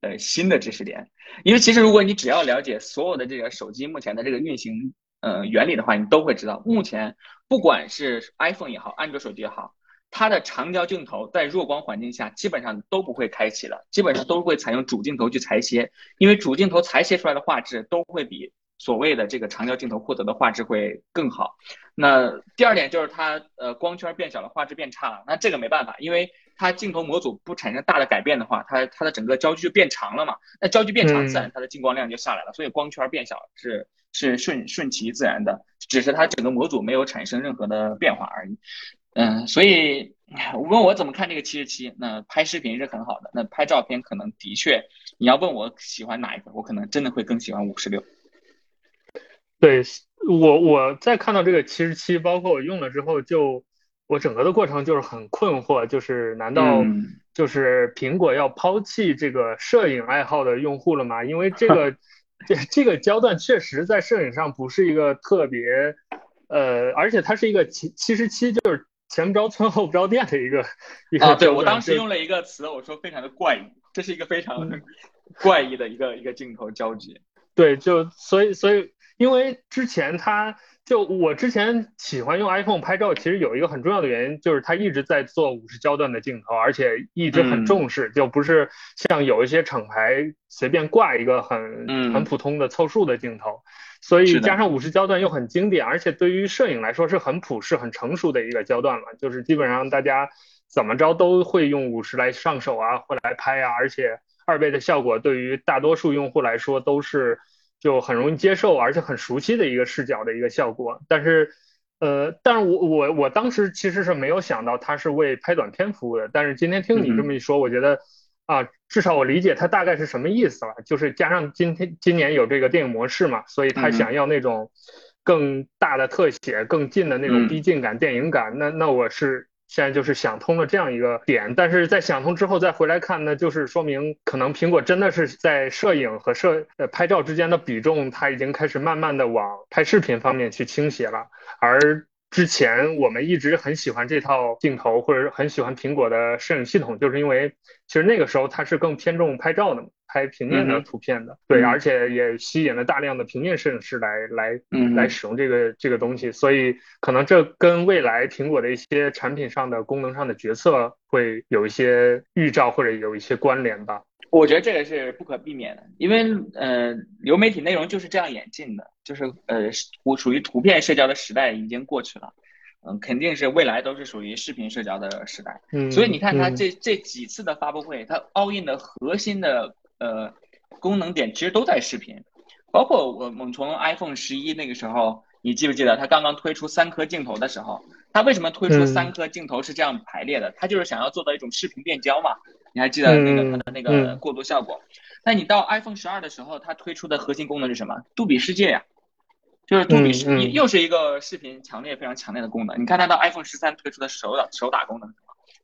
S3: 呃，新的知识点，因为其实如果你只要了解所有的这个手机目前的这个运行，呃，原理的话，你都会知道，目前不管是 iPhone 也好，安卓手机也好，它的长焦镜头在弱光环境下基本上都不会开启了，基本上都会采用主镜头去裁切，因为主镜头裁切出来的画质都会比。所谓的这个长焦镜头获得的画质会更好。那第二点就是它呃光圈变小了，画质变差了。那这个没办法，因为它镜头模组不产生大的改变的话，它它的整个焦距就变长了嘛。那焦距变长，自然它的进光量就下来了。所以光圈变小是是顺顺其自然的，只是它整个模组没有产生任何的变化而已。嗯，所以问我怎么看这个七十七？那拍视频是很好的，那拍照片可能的确，你要问我喜欢哪一个，我可能真的会更喜欢五十六。
S1: 对我，我在看到这个七十七，包括我用了之后，就我整个的过程就是很困惑，就是难道就是苹果要抛弃这个摄影爱好的用户了吗？因为这个 这这个焦段确实在摄影上不是一个特别呃，而且它是一个七七十七，就是前不着村后不着店的一个一个。啊，
S3: 对我当时用了一个词，我说非常的怪异，这是一个非常怪异的一个一个镜头交集。
S1: 对，就所以所以。因为之前他就我之前喜欢用 iPhone 拍照，其实有一个很重要的原因，就是它一直在做五十焦段的镜头，而且一直很重视，就不是像有一些厂牌随便挂一个很很普通的凑数的镜头。所以加上五十焦段又很经典，而且对于摄影来说是很普适、很成熟的一个焦段了，就是基本上大家怎么着都会用五十来上手啊，或来拍啊，而且二倍的效果对于大多数用户来说都是。就很容易接受，而且很熟悉的一个视角的一个效果。但是，呃，但是我我我当时其实是没有想到它是为拍短片服务的。但是今天听你这么一说，我觉得啊，至少我理解它大概是什么意思了。就是加上今天今年有这个电影模式嘛，所以他想要那种更大的特写、更近的那种逼近感、电影感。那那我是。现在就是想通了这样一个点，但是在想通之后再回来看呢，就是说明可能苹果真的是在摄影和摄呃拍照之间的比重，它已经开始慢慢的往拍视频方面去倾斜了，而。之前我们一直很喜欢这套镜头，或者很喜欢苹果的摄影系统，就是因为其实那个时候它是更偏重拍照的，拍平面的图片的，对，而且也吸引了大量的平面摄影师来来来使用这个这个东西，所以可能这跟未来苹果的一些产品上的功能上的决策会有一些预兆或者有一些关联吧。
S3: 我觉得这个是不可避免的，因为呃，流媒体内容就是这样演进的，就是呃，我属于图片社交的时代已经过去了，嗯，肯定是未来都是属于视频社交的时代。嗯，所以你看它这这几次的发布会，它 all in 的核心的呃功能点其实都在视频，包括我我们从 iPhone 十一那个时候，你记不记得它刚刚推出三颗镜头的时候，它为什么推出三颗镜头是这样排列的？它就是想要做到一种视频变焦嘛。你还记得那个它的那个过渡效果？那你到 iPhone 十二的时候，它推出的核心功能是什么？杜比世界呀，就是杜比视，又是一个视频强烈非常强烈的功能。你看它到 iPhone 十三推出的手打手打功能？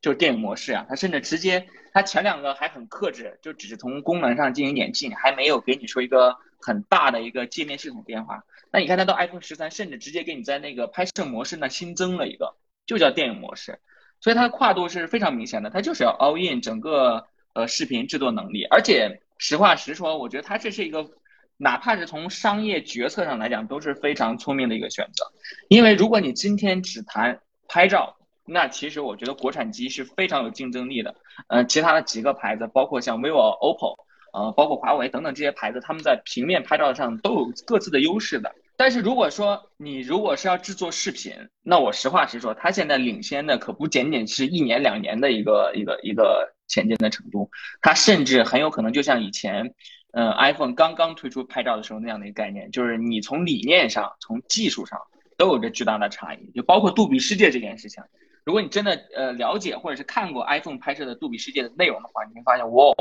S3: 就是电影模式啊，它甚至直接，它前两个还很克制，就只是从功能上进行演进，还没有给你说一个很大的一个界面系统变化。那你看它到 iPhone 十三，甚至直接给你在那个拍摄模式呢新增了一个，就叫电影模式。所以它的跨度是非常明显的，它就是要 all in 整个呃视频制作能力，而且实话实说，我觉得它这是一个，哪怕是从商业决策上来讲都是非常聪明的一个选择。因为如果你今天只谈拍照，那其实我觉得国产机是非常有竞争力的。呃，其他的几个牌子，包括像 vivo、OPPO，呃，包括华为等等这些牌子，他们在平面拍照上都有各自的优势的。但是如果说你如果是要制作视频，那我实话实说，它现在领先的可不仅仅是一年两年的一个一个一个前进的程度，它甚至很有可能就像以前，嗯，iPhone 刚刚推出拍照的时候那样的一个概念，就是你从理念上、从技术上都有着巨大的差异，就包括杜比世界这件事情。如果你真的呃了解或者是看过 iPhone 拍摄的杜比世界的内容的话，你会发现，哇，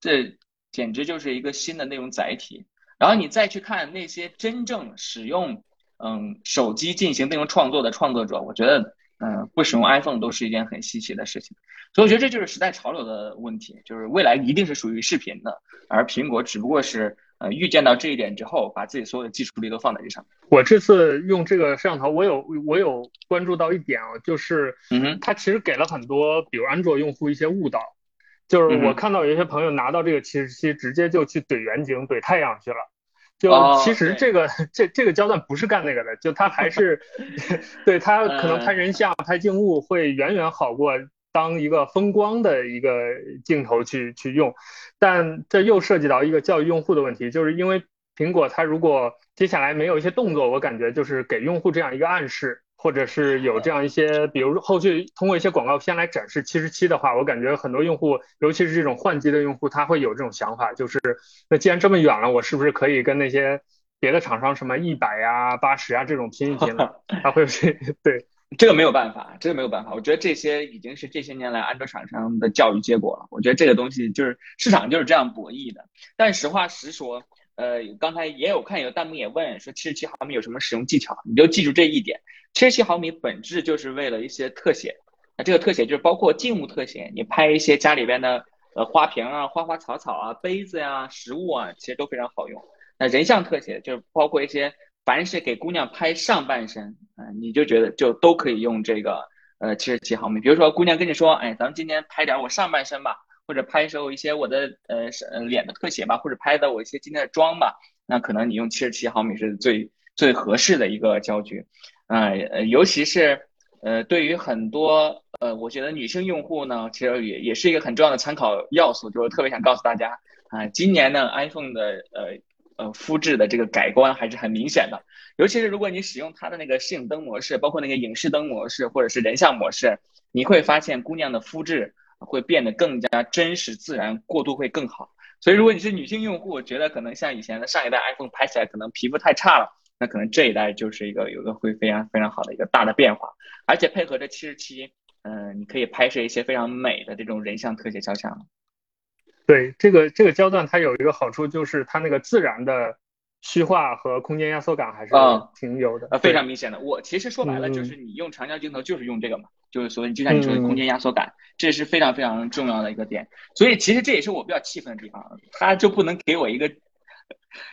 S3: 这简直就是一个新的内容载体。然后你再去看那些真正使用嗯手机进行内容创作的创作者，我觉得嗯不使用 iPhone 都是一件很稀奇的事情。所以我觉得这就是时代潮流的问题，就是未来一定是属于视频的，而苹果只不过是呃预见到这一点之后，把自己所有的技术力都放在这上面。
S1: 我这次用这个摄像头，我有我有关注到一点啊，就是嗯它其实给了很多比如安卓用户一些误导，就是我看到有一些朋友拿到这个七十七，直接就去怼远景、怼太阳去了。就其实这个 这这个焦段不是干那个的，就它还是，对它可能拍人像、拍静物会远远好过当一个风光的一个镜头去去用，但这又涉及到一个教育用户的问题，就是因为苹果它如果接下来没有一些动作，我感觉就是给用户这样一个暗示。或者是有这样一些，比如后续通过一些广告片来展示七十七的话，我感觉很多用户，尤其是这种换机的用户，他会有这种想法，就是那既然这么远了，我是不是可以跟那些别的厂商什么一百呀、八十啊这种拼一拼呢？他会去对
S3: 这个没有办法，这个没有办法。我觉得这些已经是这些年来安卓厂商的教育结果了。我觉得这个东西就是市场就是这样博弈的。但实话实说，呃，刚才也有看有弹幕也问说七十七毫米有什么使用技巧，你就记住这一点：七十七毫米本质就是为了一些特写。那这个特写就是包括静物特写，你拍一些家里边的呃花瓶啊、花花草草啊、杯子呀、食物啊，其实都非常好用。那人像特写就是包括一些。凡是给姑娘拍上半身，嗯，你就觉得就都可以用这个呃七十七毫米。比如说姑娘跟你说，哎，咱们今天拍点我上半身吧，或者拍摄一些我的呃是呃脸的特写吧，或者拍的我一些今天的妆吧，那可能你用七十七毫米是最最合适的一个焦距。呃，尤其是呃对于很多呃我觉得女性用户呢，其实也也是一个很重要的参考要素，就是特别想告诉大家啊，今年呢 iPhone 的呃。呃，肤质的这个改观还是很明显的，尤其是如果你使用它的那个摄影灯模式，包括那个影视灯模式或者是人像模式，你会发现姑娘的肤质会变得更加真实自然，过渡会更好。所以如果你是女性用户，觉得可能像以前的上一代 iPhone 拍起来可能皮肤太差了，那可能这一代就是一个有个会非常非常好的一个大的变化，而且配合着七十七，嗯，你可以拍摄一些非常美的这种人像特写肖像。
S1: 对这个这个焦段，它有一个好处，就是它那个自然的虚化和空间压缩感还是挺有的，
S3: 呃，非常明显的。我其实说白了，就是你用长焦镜头就是用这个嘛，就是所谓就像你说的空间压缩感，这是非常非常重要的一个点。所以其实这也是我比较气愤的地方，它就不能给我一个。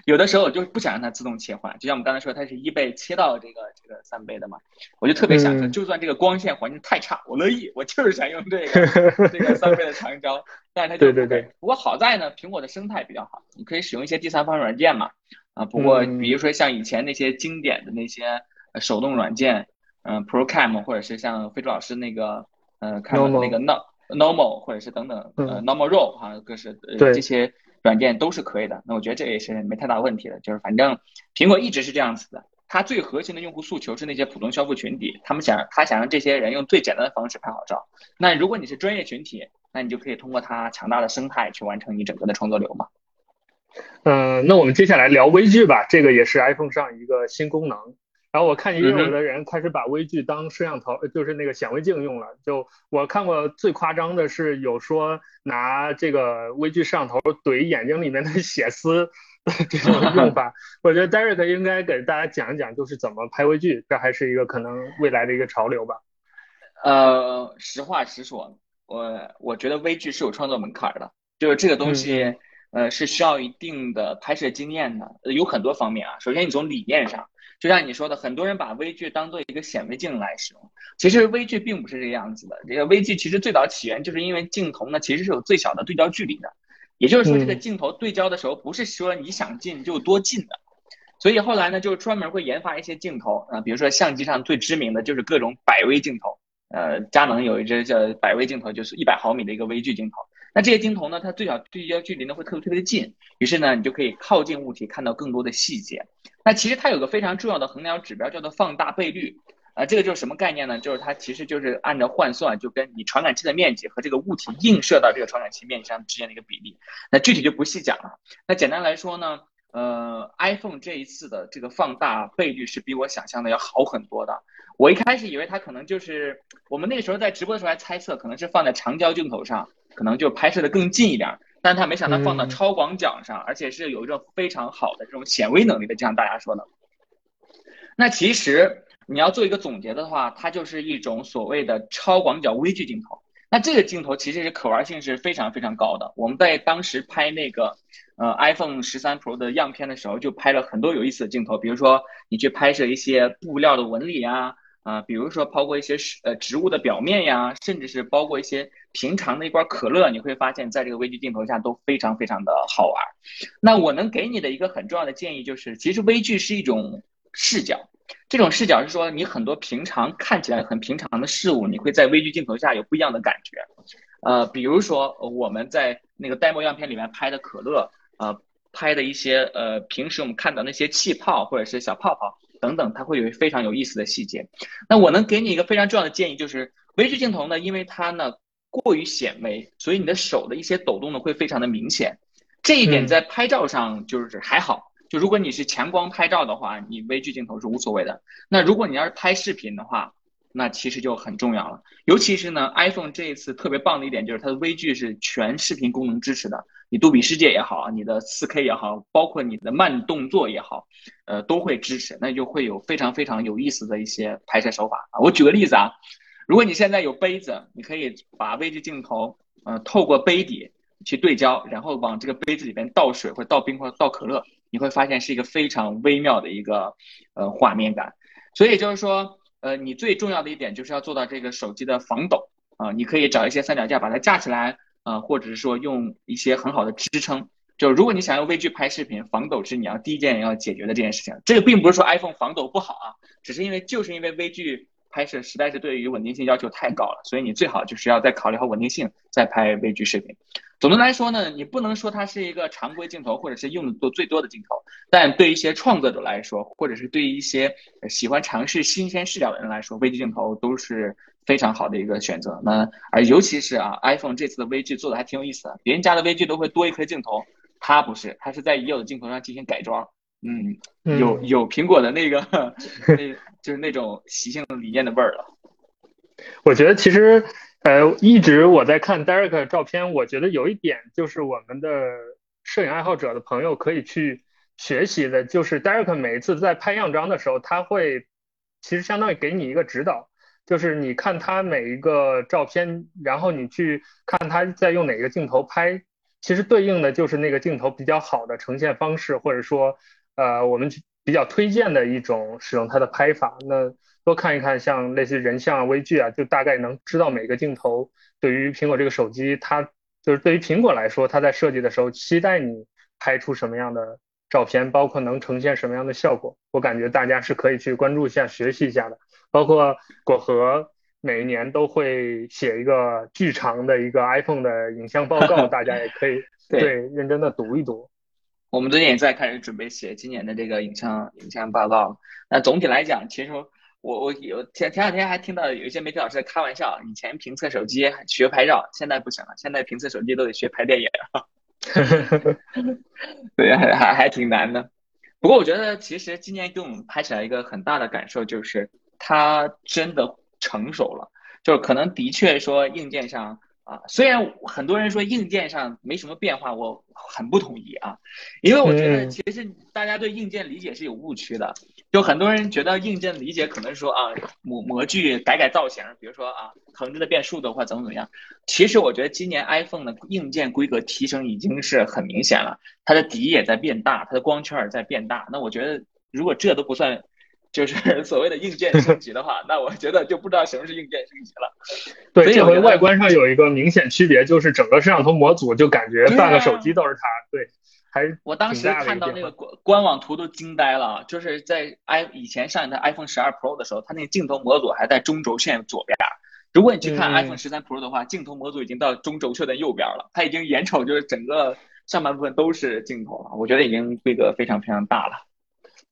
S3: 有的时候我就不想让它自动切换，就像我们刚才说，它是一倍切到这个这个三倍的嘛，我就特别想说，就算这个光线环境太差，我乐意，我就是想用这个 这个三倍的长焦，但是它就
S1: 对对对。
S3: 不过好在呢，苹果的生态比较好，你可以使用一些第三方软件嘛，啊，不过比如说像以前那些经典的那些手动软件，嗯，ProCam 或者是像飞猪老师那个，呃，看那个 Normal 或者是等等，呃，Normal Raw 哈，各是呃这些。软件都是可以的，那我觉得这也是没太大问题的。就是反正苹果一直是这样子的，它最核心的用户诉求是那些普通消费群体，他们想他想让这些人用最简单的方式拍好照。那如果你是专业群体，那你就可以通过它强大的生态去完成你整个的创作流嘛。
S1: 嗯，那我们接下来聊微距吧，这个也是 iPhone 上一个新功能。然后我看也有的人开始把微距当摄像头，就是那个显微镜用了。就我看过最夸张的是有说拿这个微距摄像头怼眼睛里面的 血丝这种用法。我觉得 Derek 应该给大家讲一讲，就是怎么拍微距，这还是一个可能未来的一个潮流吧。
S3: 呃，实话实说，我我觉得微距是有创作门槛的，就是这个东西，呃，是需要一定的拍摄经验的，有很多方面啊。首先，你从理念上。就像你说的，很多人把微距当做一个显微镜来使用，其实微距并不是这个样子的。这个微距其实最早起源就是因为镜头呢，其实是有最小的对焦距离的，也就是说，这个镜头对焦的时候，不是说你想近就多近的。所以后来呢，就专门会研发一些镜头啊，比如说相机上最知名的就是各种百微镜头，呃，佳能有一支叫百微镜头，就是一百毫米的一个微距镜头。那这些镜头呢，它最小对焦距离呢会特别特别的近，于是呢，你就可以靠近物体看到更多的细节。那其实它有个非常重要的衡量指标，叫做放大倍率。啊，这个就是什么概念呢？就是它其实就是按照换算，就跟你传感器的面积和这个物体映射到这个传感器面积上之间的一个比例。那具体就不细讲了。那简单来说呢，呃，iPhone 这一次的这个放大倍率是比我想象的要好很多的。我一开始以为它可能就是我们那个时候在直播的时候还猜测，可能是放在长焦镜头上。可能就拍摄的更近一点，但他没想到放到超广角上，而且是有一种非常好的这种显微能力的，就像大家说的。那其实你要做一个总结的话，它就是一种所谓的超广角微距镜头。那这个镜头其实是可玩性是非常非常高的。我们在当时拍那个呃 iPhone 十三 Pro 的样片的时候，就拍了很多有意思的镜头，比如说你去拍摄一些布料的纹理啊。啊，比如说包括一些是呃植物的表面呀，甚至是包括一些平常的一罐可乐，你会发现在这个微距镜头下都非常非常的好玩。那我能给你的一个很重要的建议就是，其实微距是一种视角，这种视角是说你很多平常看起来很平常的事物，你会在微距镜头下有不一样的感觉。呃，比如说我们在那个 demo 样片里面拍的可乐，呃，拍的一些呃平时我们看到那些气泡或者是小泡泡。等等，它会有非常有意思的细节。那我能给你一个非常重要的建议，就是微距镜头呢，因为它呢过于显微，所以你的手的一些抖动呢会非常的明显。这一点在拍照上就是还好，就如果你是强光拍照的话，你微距镜头是无所谓的。那如果你要是拍视频的话，那其实就很重要了。尤其是呢，iPhone 这一次特别棒的一点就是它的微距是全视频功能支持的，你杜比世界也好，你的 4K 也好，包括你的慢动作也好，呃，都会支持，那就会有非常非常有意思的一些拍摄手法啊。我举个例子啊，如果你现在有杯子，你可以把微距镜头呃透过杯底去对焦，然后往这个杯子里边倒水或倒冰或倒可乐。你会发现是一个非常微妙的一个呃画面感，所以就是说，呃，你最重要的一点就是要做到这个手机的防抖啊，你可以找一些三脚架把它架起来啊，或者是说用一些很好的支撑。就如果你想用微距拍视频，防抖是你要第一件要解决的这件事情。这个并不是说 iPhone 防抖不好啊，只是因为就是因为微距拍摄实在是对于稳定性要求太高了，所以你最好就是要再考虑好稳定性再拍微距视频。总的来说呢，你不能说它是一个常规镜头，或者是用的多最多的镜头，但对一些创作者来说，或者是对于一些喜欢尝试新鲜视角的人来说，微距镜头都是非常好的一个选择。那而尤其是啊，iPhone 这次的微距做的还挺有意思的，别人家的微距都会多一颗镜头，它不是，它是在已有的镜头上进行改装。嗯，有有苹果的那个，那就是那种习性理念的味儿了。
S1: 我觉得其实。呃，一直我在看 Derek 照片，我觉得有一点就是我们的摄影爱好者的朋友可以去学习的，就是 Derek 每一次在拍样张的时候，他会其实相当于给你一个指导，就是你看他每一个照片，然后你去看他在用哪个镜头拍，其实对应的就是那个镜头比较好的呈现方式，或者说呃我们比较推荐的一种使用它的拍法。那多看一看，像类似人像、微距啊，就大概能知道每个镜头对于苹果这个手机，它就是对于苹果来说，它在设计的时候期待你拍出什么样的照片，包括能呈现什么样的效果。我感觉大家是可以去关注一下、学习一下的。包括果核每一年都会写一个巨长的一个 iPhone 的影像报告，大家也可以 对认真的读一读。
S3: 我们最近也在开始准备写今年的这个影像影像报告。那总体来讲，其实。我我有前前两天还听到有一些媒体老师在开玩笑，以前评测手机学拍照，现在不行了，现在评测手机都得学拍电影了。对，还还还挺难的。不过我觉得其实今年给我们拍起来一个很大的感受就是，它真的成熟了，就是可能的确说硬件上。啊，虽然很多人说硬件上没什么变化，我很不同意啊，因为我觉得其实大家对硬件理解是有误区的，就很多人觉得硬件理解可能说啊模模具改改造型，比如说啊横着的变竖的或怎么怎么样，其实我觉得今年 iPhone 的硬件规格提升已经是很明显了，它的底也在变大，它的光圈也在变大，那我觉得如果这都不算。就是 所谓的硬件升级的话，那我觉得就不知道什么是硬件升级了。
S1: 对，这回外观上有一个明显区别，就是整个摄像头模组就感觉半个手机都是它。对，还
S3: 我当时看到那个官官网图都惊呆了，就是在 i 以前上一代 iPhone 十二 Pro 的时候，它那个镜头模组还在中轴线左边。如果你去看 iPhone 十三 Pro 的话，镜头模组已经到中轴线的右边了，它已经眼瞅就是整个上半部分都是镜头了。我觉得已经规格非常非常大了。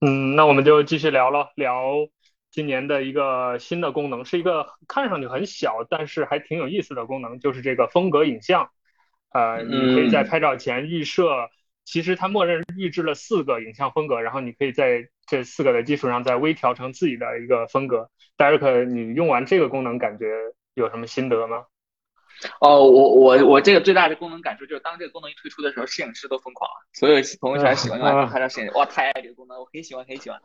S1: 嗯，那我们就继续聊了，聊今年的一个新的功能，是一个看上去很小，但是还挺有意思的功能，就是这个风格影像。呃，你可以在拍照前预设，其实它默认预置了四个影像风格，然后你可以在这四个的基础上再微调成自己的一个风格。Derek，你用完这个功能感觉有什么心得吗？
S3: 哦，我我我这个最大的功能感受就是，当这个功能一推出的时候，摄影师都疯狂了，所有朋友圈喜欢用 iPhone 拍照摄影，哇，太爱这个功能，我很喜欢，很喜欢。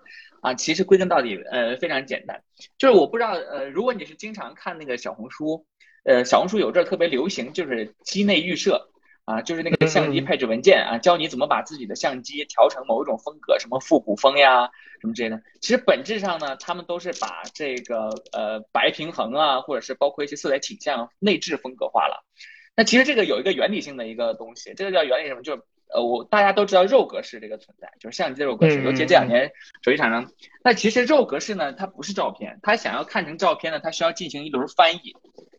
S3: 啊，其实归根到底，呃，非常简单，就是我不知道，呃，如果你是经常看那个小红书，呃，小红书有阵儿特别流行，就是机内预设。啊，就是那个相机配置文件啊，教你怎么把自己的相机调成某一种风格，什么复古风呀，什么之类的。其实本质上呢，他们都是把这个呃白平衡啊，或者是包括一些色彩倾向内置风格化了。那其实这个有一个原理性的一个东西，这个叫原理什么？就是呃我大家都知道肉格式这个存在，就是相机的肉格式，尤其这两年手机厂商。那其实肉格式呢，它不是照片，它想要看成照片呢，它需要进行一轮翻译，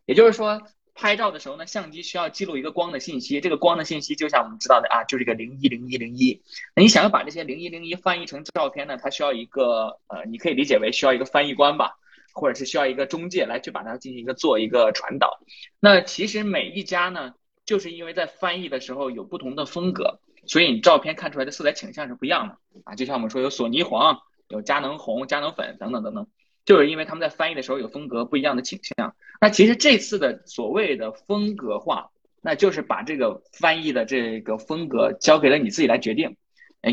S3: 也就是说。拍照的时候呢，相机需要记录一个光的信息，这个光的信息就像我们知道的啊，就是一个零一零一零一。那你想要把这些零一零一翻译成照片呢，它需要一个呃，你可以理解为需要一个翻译官吧，或者是需要一个中介来去把它进行一个做一个传导。那其实每一家呢，就是因为在翻译的时候有不同的风格，所以你照片看出来的色彩倾向是不一样的啊。就像我们说有索尼黄、有佳能红、佳能粉等等等等。就是因为他们在翻译的时候有风格不一样的倾向。那其实这次的所谓的风格化，那就是把这个翻译的这个风格交给了你自己来决定。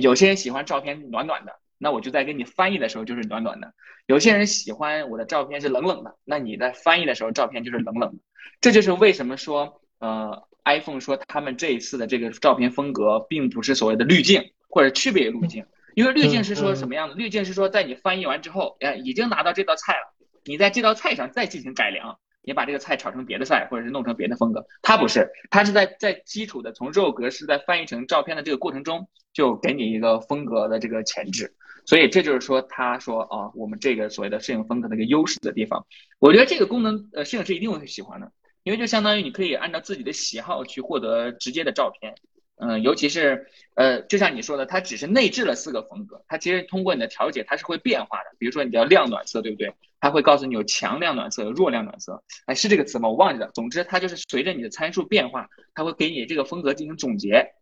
S3: 有些人喜欢照片暖暖的，那我就在给你翻译的时候就是暖暖的；有些人喜欢我的照片是冷冷的，那你在翻译的时候照片就是冷冷的。这就是为什么说，呃，iPhone 说他们这一次的这个照片风格并不是所谓的滤镜或者区别于滤镜。因为滤镜是说什么样的？滤镜是说，在你翻译完之后，哎，已经拿到这道菜了，你在这道菜上再进行改良，你把这个菜炒成别的菜，或者是弄成别的风格。它不是，它是在在基础的从肉格式在翻译成照片的这个过程中，就给你一个风格的这个前置。所以这就是说，他说啊，我们这个所谓的摄影风格的一个优势的地方。我觉得这个功能，呃，摄影师一定会喜欢的，因为就相当于你可以按照自己的喜好去获得直接的照片。嗯，尤其是呃，就像你说的，它只是内置了四个风格，它其实通过你的调节，它是会变化的。比如说你叫亮暖色，对不对？它会告诉你有强亮暖色、有弱亮暖色。哎，是这个词吗？我忘记了。总之，它就是随着你的参数变化，它会给你这个风格进行总结，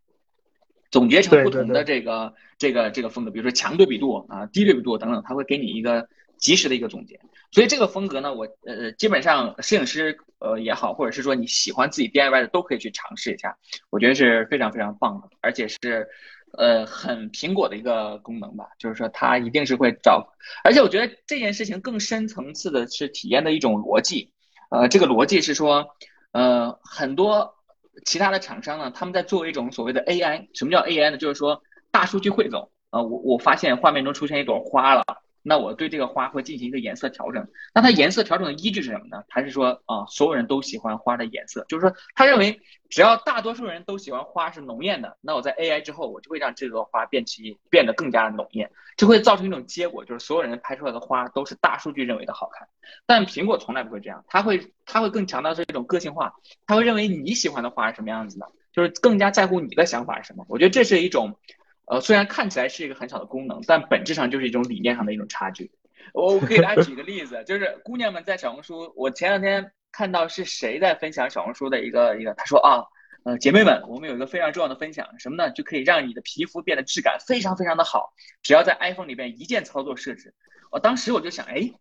S3: 总结成不同的这个这个这个风格。比如说强对比度啊、低对比度等等，它会给你一个及时的一个总结。所以这个风格呢，我呃基本上摄影师呃也好，或者是说你喜欢自己 DIY 的都可以去尝试一下，我觉得是非常非常棒的，而且是呃很苹果的一个功能吧，就是说它一定是会找，而且我觉得这件事情更深层次的是体验的一种逻辑，呃这个逻辑是说呃很多其他的厂商呢，他们在做一种所谓的 AI，什么叫 AI 呢？就是说大数据汇总，呃我我发现画面中出现一朵花了。那我对这个花会进行一个颜色调整，那它颜色调整的依据是什么呢？还是说啊，所有人都喜欢花的颜色？就是说，他认为只要大多数人都喜欢花是浓艳的，那我在 AI 之后，我就会让这朵花变其变得更加的浓艳，这会造成一种结果，就是所有人拍出来的花都是大数据认为的好看。但苹果从来不会这样，它会它会更强调是一种个性化，它会认为你喜欢的花是什么样子的，就是更加在乎你的想法是什么。我觉得这是一种。呃，虽然看起来是一个很小的功能，但本质上就是一种理念上的一种差距。我我给大家举个例子，就是姑娘们在小红书，我前两天看到是谁在分享小红书的一个一个，他说啊，呃，姐妹们，我们有一个非常重要的分享，什么呢？就可以让你的皮肤变得质感非常非常的好，只要在 iPhone 里边一键操作设置。我当时我就想，哎，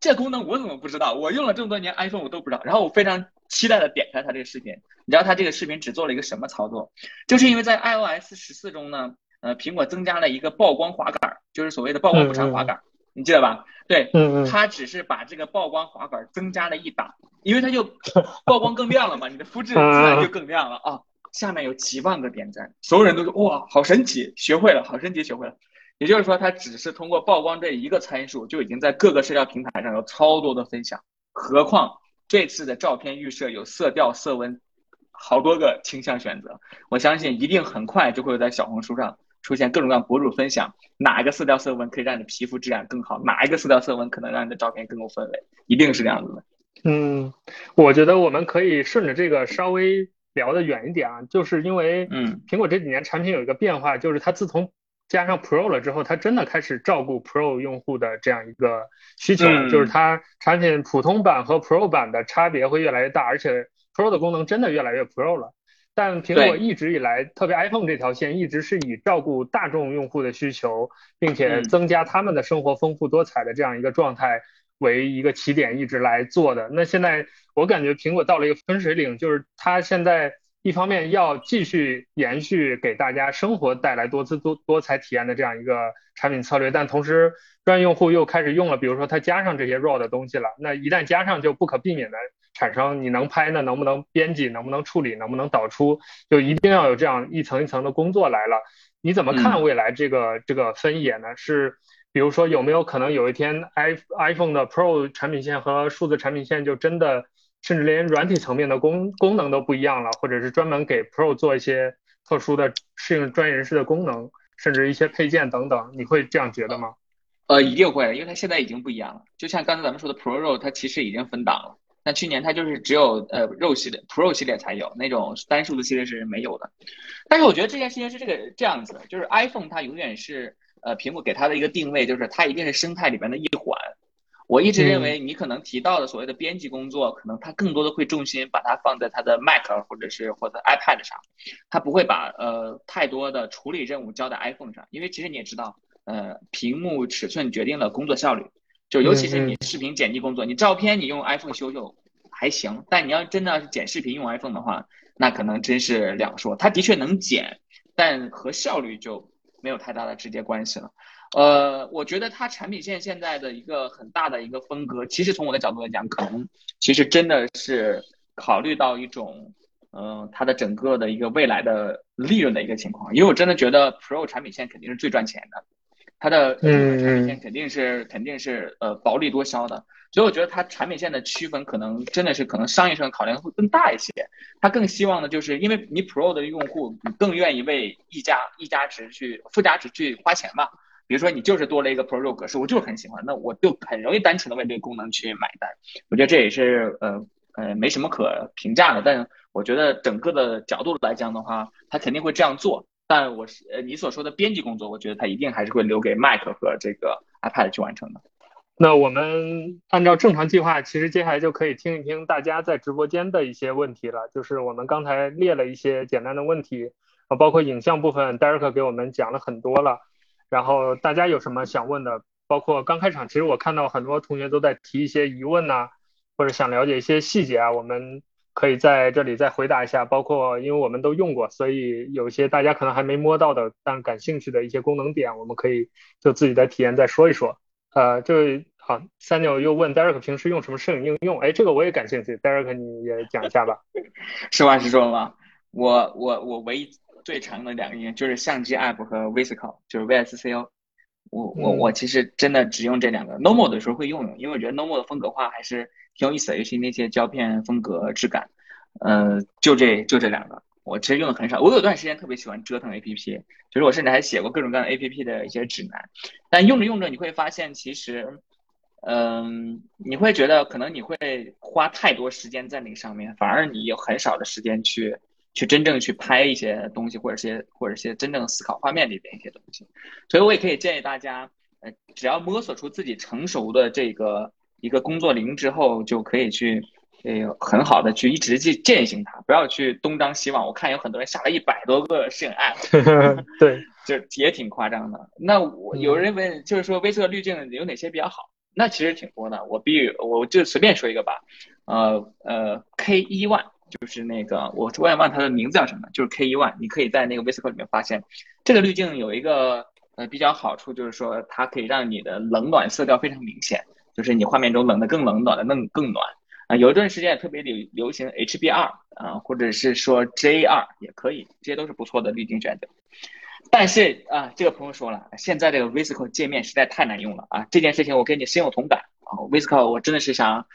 S3: 这功能我怎么不知道？我用了这么多年 iPhone，我都不知道。然后我非常期待的点开他这个视频，你知道他这个视频只做了一个什么操作？就是因为在 iOS 十四中呢。呃，苹果增加了一个曝光滑杆，就是所谓的曝光补偿滑杆，你记得吧？对，它只是把这个曝光滑杆增加了一档，因为它就曝光更亮了嘛，你的肤质自然就更亮了啊。下面有几万个点赞，所有人都说哇，好神奇，学会了，好神奇，学会了。也就是说，它只是通过曝光这一个参数，就已经在各个社交平台上有超多的分享。何况这次的照片预设有色调、色温，好多个倾向选择，我相信一定很快就会在小红书上。出现各种各样博主分享，哪一个色调色温可以让你的皮肤质感更好？哪一个色调色温可能让你的照片更有氛围？一定是这样子的。
S1: 嗯，我觉得我们可以顺着这个稍微聊得远一点啊，就是因为，
S3: 嗯，
S1: 苹果这几年产品有一个变化，就是它自从加上 Pro 了之后，它真的开始照顾 Pro 用户的这样一个需求，就是它产品普通版和 Pro 版的差别会越来越大，而且 Pro 的功能真的越来越 Pro 了。但苹果一直以来，特别 iPhone 这条线一直是以照顾大众用户的需求，并且增加他们的生活丰富多彩的这样一个状态为一个起点，一直来做的。那现在我感觉苹果到了一个分水岭，就是它现在一方面要继续延续给大家生活带来多姿多多彩体验的这样一个产品策略，但同时专业用户又开始用了，比如说它加上这些 RAW 的东西了，那一旦加上就不可避免的。产生你能拍，那能不能编辑，能不能处理，能不能导出，就一定要有这样一层一层的工作来了。你怎么看未来这个这个分野呢？是比如说有没有可能有一天 i iPhone 的 Pro 产品线和数字产品线就真的甚至连软体层面的功功能都不一样了，或者是专门给 Pro 做一些特殊的适应专业人士的功能，甚至一些配件等等，你会这样觉得吗？
S3: 呃，一定会，因为它现在已经不一样了。就像刚才咱们说的 Pro，它其实已经分档了。那去年它就是只有呃肉系列 Pro 系列才有那种单数字系列是没有的，但是我觉得这件事情是这个这样子，就是 iPhone 它永远是呃苹果给它的一个定位，就是它一定是生态里边的一环。我一直认为你可能提到的所谓的编辑工作，可能它更多的会重心把它放在它的 Mac 或者是或者 iPad 上，它不会把呃太多的处理任务交在 iPhone 上，因为其实你也知道，呃屏幕尺寸决定了工作效率。就尤其是你视频剪辑工作，你照片你用 iPhone 修修还行，但你要真的要是剪视频用 iPhone 的话，那可能真是两说。它的确能剪，但和效率就没有太大的直接关系了。呃，我觉得它产品线现在的一个很大的一个风格，其实从我的角度来讲，可能其实真的是考虑到一种，嗯，它的整个的一个未来的利润的一个情况。因为我真的觉得 Pro 产品线肯定是最赚钱的，它的产品线肯定是肯定是呃薄利多销的。所以我觉得它产品线的区分可能真的是可能商业上考量会更大一些。它更希望的就是因为你 Pro 的用户你更愿意为一加一加值去附加值去花钱嘛。比如说你就是多了一个 Pro 格式，我就是很喜欢，那我就很容易单纯的为这个功能去买单。我觉得这也是呃呃没什么可评价的，但我觉得整个的角度来讲的话，他肯定会这样做。但我是呃你所说的编辑工作，我觉得他一定还是会留给 Mac 和这个 iPad 去完成的。
S1: 那我们按照正常计划，其实接下来就可以听一听大家在直播间的一些问题了。就是我们刚才列了一些简单的问题，啊，包括影像部分，Derek 给我们讲了很多了。然后大家有什么想问的？包括刚开场，其实我看到很多同学都在提一些疑问呐，或者想了解一些细节啊，我们可以在这里再回答一下。包括因为我们都用过，所以有些大家可能还没摸到的，但感兴趣的一些功能点，我们可以就自己的体验再说一说。呃，就好，三九又问 Derek 平时用什么摄影应用？哎，这个我也感兴趣，Derek 你也讲一下吧。
S3: 实话实说嘛，我我我唯一。最长的两个应用就是相机 App 和 Visco，就是 VSCO。我我我其实真的只用这两个。Normal 的时候会用用，因为我觉得 Normal 的风格化还是挺有意思的，尤其那些胶片风格质感。呃，就这就这两个，我其实用的很少。我有段时间特别喜欢折腾 APP，就是我甚至还写过各种各样的 APP 的一些指南。但用着用着，你会发现其实，嗯，你会觉得可能你会花太多时间在那个上面，反而你有很少的时间去。去真正去拍一些东西，或者些或者些真正思考画面里边一些东西，所以我也可以建议大家，呃，只要摸索出自己成熟的这个一个工作零之后，就可以去，呃，很好的去一直去践行它，不要去东张西望。我看有很多人下了一百多个摄影 app，
S1: 对，
S3: 就也挺夸张的。那我有人问，就是说微色滤镜有哪些比较好？那其实挺多的。我比我就随便说一个吧，呃呃，K 一万。就是那个，我我也忘它的名字叫什么，就是 K 一万。你可以在那个 VSCO 里面发现，这个滤镜有一个呃比较好处，就是说它可以让你的冷暖色调非常明显，就是你画面中冷的更冷，暖的更更暖啊。有一段时间也特别流流行 HBR 啊，或者是说 J2 也可以，这些都是不错的滤镜选择。但是啊，这个朋友说了，现在这个 VSCO 界面实在太难用了啊，这件事情我跟你深有同感啊。VSCO 我真的是想。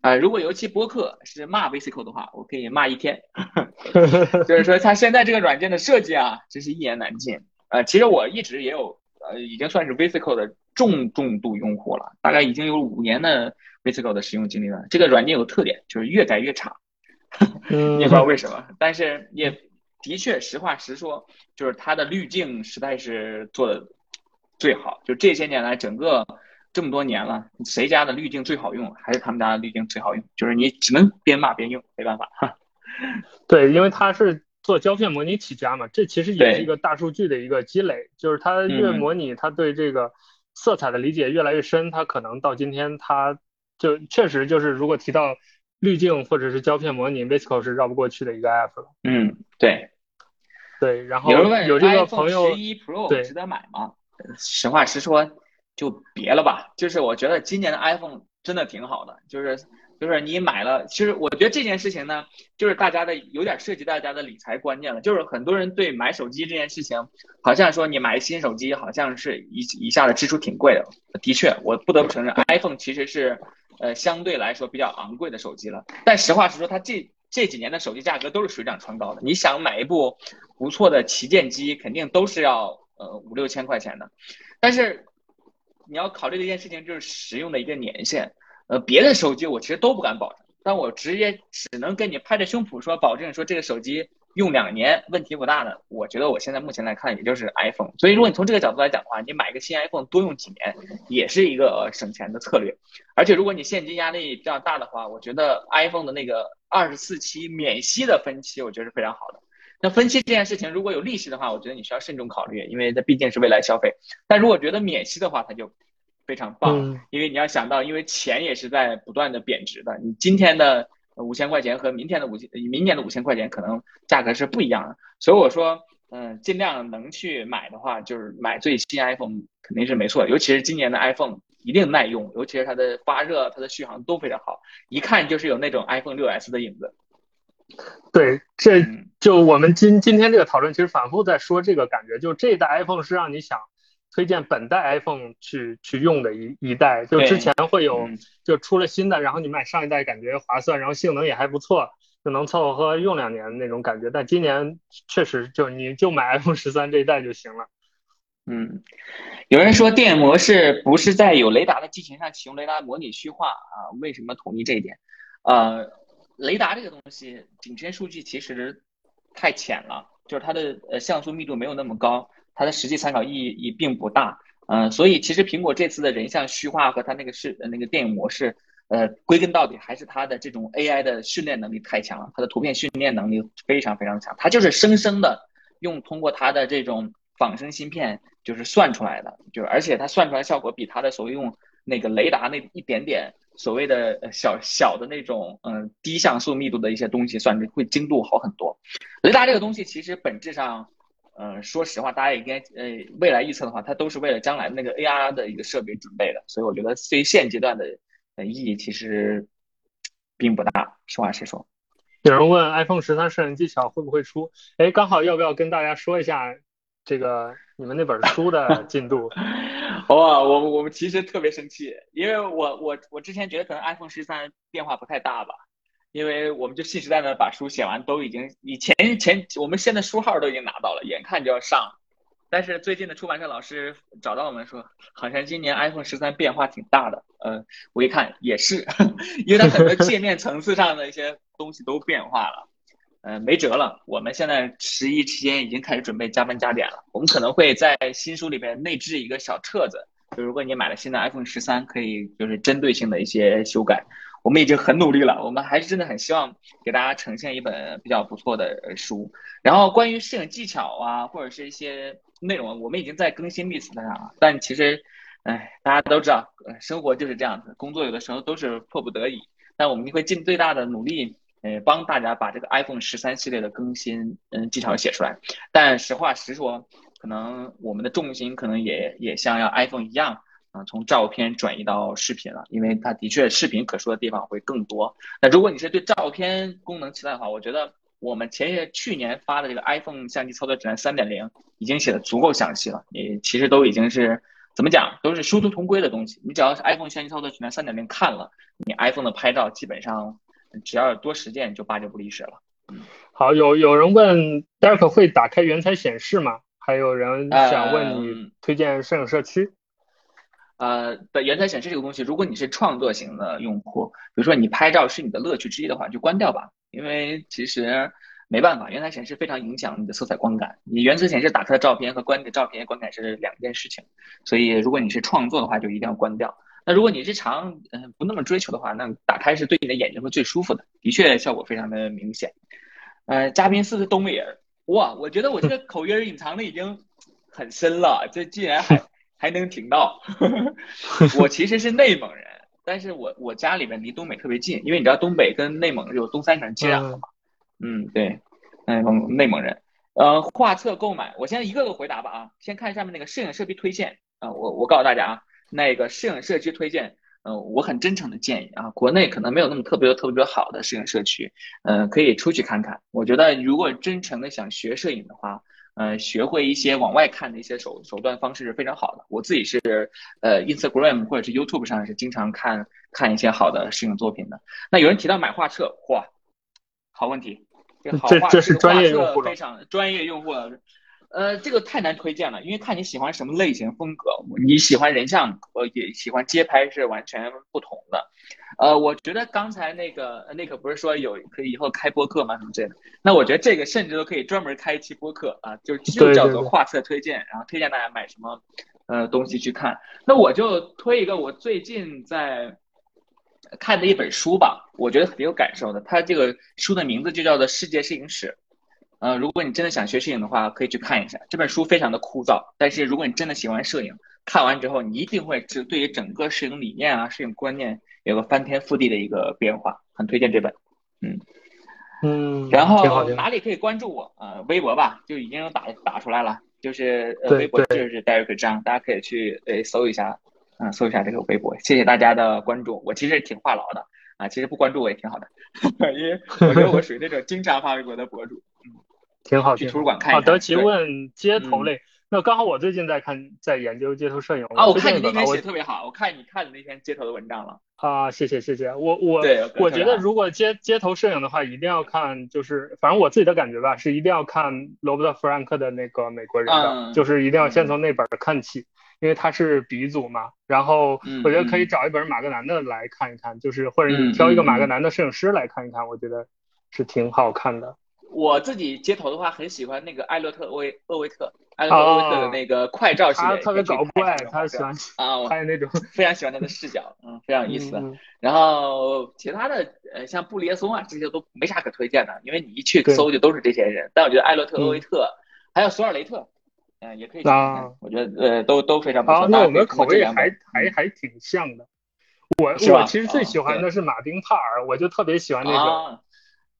S3: 啊，如果尤其播客是骂 VSCO 的话，我可以骂一天。就是说，它现在这个软件的设计啊，真是一言难尽。呃，其实我一直也有，呃，已经算是 VSCO 的重重度用户了，大概已经有五年的 VSCO 的使用经历了。这个软件有特点，就是越改越差，你 也不知道为什么。但是也的确，实话实说，就是它的滤镜实在是做的最好。就这些年来，整个。这么多年了，谁家的滤镜最好用？还是他们家的滤镜最好用？就是你只能边骂边用，没办法。
S1: 对，因为它是做胶片模拟起家嘛，这其实也是一个大数据的一个积累。就是它越模拟，它对这个色彩的理解越来越深，它可能到今天，它就确实就是如果提到滤镜或者是胶片模拟，Visco 是绕不过去的一个 app 了。
S3: 嗯，对，
S1: 对。然后有这个朋友，
S3: 十一 Pro 值得买吗？实话实说。就别了吧，就是我觉得今年的 iPhone 真的挺好的，就是就是你买了，其实我觉得这件事情呢，就是大家的有点涉及大家的理财观念了，就是很多人对买手机这件事情，好像说你买新手机好像是一一下子支出挺贵的，的确，我不得不承认 iPhone 其实是呃相对来说比较昂贵的手机了，但实话实说，它这这几年的手机价格都是水涨船高的，你想买一部不错的旗舰机，肯定都是要呃五六千块钱的，但是。你要考虑的一件事情就是使用的一个年限，呃，别的手机我其实都不敢保证，但我直接只能跟你拍着胸脯说保证说这个手机用两年问题不大的。我觉得我现在目前来看也就是 iPhone，所以如果你从这个角度来讲的话，你买个新 iPhone 多用几年也是一个省钱的策略。而且如果你现金压力比较大的话，我觉得 iPhone 的那个二十四期免息的分期，我觉得是非常好的。那分期这件事情，如果有利息的话，我觉得你需要慎重考虑，因为它毕竟是未来消费。但如果觉得免息的话，它就非常棒，因为你要想到，因为钱也是在不断的贬值的，你今天的五千块钱和明天的五千，明年的五千块钱可能价格是不一样的，所以我说，嗯，尽量能去买的话，就是买最新 iPhone 肯定是没错，尤其是今年的 iPhone 一定耐用，尤其是它的发热、它的续航都非常好，一看就是有那种 iPhone 6s 的影子。
S1: 对，这就我们今今天这个讨论，其实反复在说这个感觉，就这一代 iPhone 是让你想推荐本代 iPhone 去去用的一一代，就之前会有就出了新的，然后你买上一代感觉划算，然后性能也还不错，就能凑合合用两年那种感觉。但今年确实就你就买 iPhone 十三这一代就行了。
S3: 嗯，有人说电影模式不是在有雷达的机型上启用雷达模拟虚化啊？为什么同意这一点？呃。雷达这个东西，景深数据其实太浅了，就是它的呃像素密度没有那么高，它的实际参考意义也并不大。嗯，所以其实苹果这次的人像虚化和它那个是那个电影模式，呃，归根到底还是它的这种 AI 的训练能力太强了，它的图片训练能力非常非常强，它就是生生的用通过它的这种仿生芯片就是算出来的，就是而且它算出来效果比它的所谓用那个雷达那一点点。所谓的小小的那种，嗯，低像素密度的一些东西，算是会精度好很多。雷达这个东西其实本质上，嗯，说实话，大家也应该，呃，未来预测的话，它都是为了将来那个 AR 的一个设备准备的。所以我觉得对于现阶段的呃意义其实并不大。实话实说，
S1: 有人问 iPhone 十三摄影技巧会不会出？哎，刚好要不要跟大家说一下这个？你们那本书的进度，
S3: 哇，我我们其实特别生气，因为我我我之前觉得可能 iPhone 十三变化不太大吧，因为我们就信誓旦旦把书写完，都已经以前前我们现在书号都已经拿到了，眼看就要上，但是最近的出版社老师找到我们说，好像今年 iPhone 十三变化挺大的，嗯，我一看也是，因为它很多界面层次上的一些东西都变化了。呃，没辙了。我们现在十一期间已经开始准备加班加点了。我们可能会在新书里边内置一个小册子，就如果你买了新的 iPhone 十三，可以就是针对性的一些修改。我们已经很努力了，我们还是真的很希望给大家呈现一本比较不错的书。然后关于摄影技巧啊，或者是一些内容，我们已经在更新 list 上了。但其实，哎，大家都知道，生活就是这样子，工作有的时候都是迫不得已。但我们会尽最大的努力。呃，帮大家把这个 iPhone 十三系列的更新，嗯，技巧写出来。但实话实说，可能我们的重心可能也也像要 iPhone 一样，啊，从照片转移到视频了，因为它的确视频可说的地方会更多。那如果你是对照片功能期待的话，我觉得我们前些去年发的这个 iPhone 相机操作指南三点零已经写的足够详细了。你其实都已经是怎么讲，都是殊途同归的东西。你只要是 iPhone 相机操作指南三点零看了，你 iPhone 的拍照基本上。只要多实践，就八九不离十了。
S1: 好，有有人问 Derek 会打开原彩显示吗？还有人想问你推荐摄影社区。
S3: 呃，的原彩显示这个东西，如果你是创作型的用户，比如说你拍照是你的乐趣之一的话，就关掉吧。因为其实没办法，原彩显示非常影响你的色彩光感。你原彩显示打开的照片和关的照片观感是两件事情，所以如果你是创作的话，就一定要关掉。那如果你日常嗯不那么追求的话，那打开是对你的眼睛会最舒服的，的确效果非常的明显。呃，嘉宾四是东北人，哇，我觉得我这个 口音隐藏的已经很深了，这竟然还 还能听到。我其实是内蒙人，但是我我家里面离东北特别近，因为你知道东北跟内蒙有东三省接壤的嘛。嗯，对，内蒙，内蒙人。呃，画册购买，我现在一个个回答吧啊，先看下面那个摄影设备推荐啊，我我告诉大家啊。那个摄影社区推荐，嗯，我很真诚的建议啊，国内可能没有那么特别特别好的摄影社区，嗯，可以出去看看。我觉得如果真诚的想学摄影的话，嗯，学会一些往外看的一些手手段方式是非常好的。我自己是呃，Instagram 或者是 YouTube 上是经常看看一些好的摄影作品的。那有人提到买画册，哇，好问题，
S1: 这这这是专业用户
S3: 非常专业用户了。呃，这个太难推荐了，因为看你喜欢什么类型风格。你喜欢人像，呃，也喜欢街拍是完全不同的。呃，我觉得刚才那个那个不是说有可以以后开播客吗？什么之类的？那我觉得这个甚至都可以专门开一期播客啊，就就叫做画册推荐，然后推荐大家买什么呃东西去看。那我就推一个我最近在看的一本书吧，我觉得挺有感受的。它这个书的名字就叫做《世界摄影史》。呃，如果你真的想学摄影的话，可以去看一下这本书，非常的枯燥。但是如果你真的喜欢摄影，看完之后，你一定会是对于整个摄影理念啊、摄影观念有个翻天覆地的一个变化。很推荐这本，
S1: 嗯嗯。
S3: 然后哪里可以关注我？呃，微博吧，就已经打打出来了，就是呃，微博就是 Derek 张，大家可以去呃搜一下，嗯，搜一下这个微博。谢谢大家的关注，我其实挺话痨的啊，其实不关注我也挺好的，因为我觉得我属于那种经常发微博的博主，嗯，
S1: 挺好。
S3: 去图书馆看一下。
S1: 好的，提问街头类。那刚好我最近在看，在研究街头摄影
S3: 啊。我看你那篇写特别好，我看你看你那篇街头的文章了
S1: 啊。谢谢谢谢，我我我觉得如果街街头摄影的话，一定要看，就是反正我自己的感觉吧，是一定要看罗伯特·弗兰克的那个美国人的，就是一定要先从那本看起，因为他是鼻祖嘛。然后我觉得可以找一本马格南的来看一看，就是或者你挑一个马格南的摄影师来看一看，我觉得是挺好看的。
S3: 我自己街头的话，很喜欢那个艾略特·威厄维特，艾略特·厄维特的那个快照系列，他
S1: 特别搞怪，他喜欢
S3: 啊，
S1: 还有那种
S3: 非常喜欢他的视角，嗯，非常有意思。然后其他的呃，像布列松啊，这些都没啥可推荐的，因为你一去搜就都是这些人。但我觉得艾略特·厄维特还有索尔雷特，嗯，也可以看看。我觉得呃，都都非常不错。
S1: 那我们口味还还还挺像的。我我其实最喜欢的是马丁·帕尔，我就特别喜欢那种。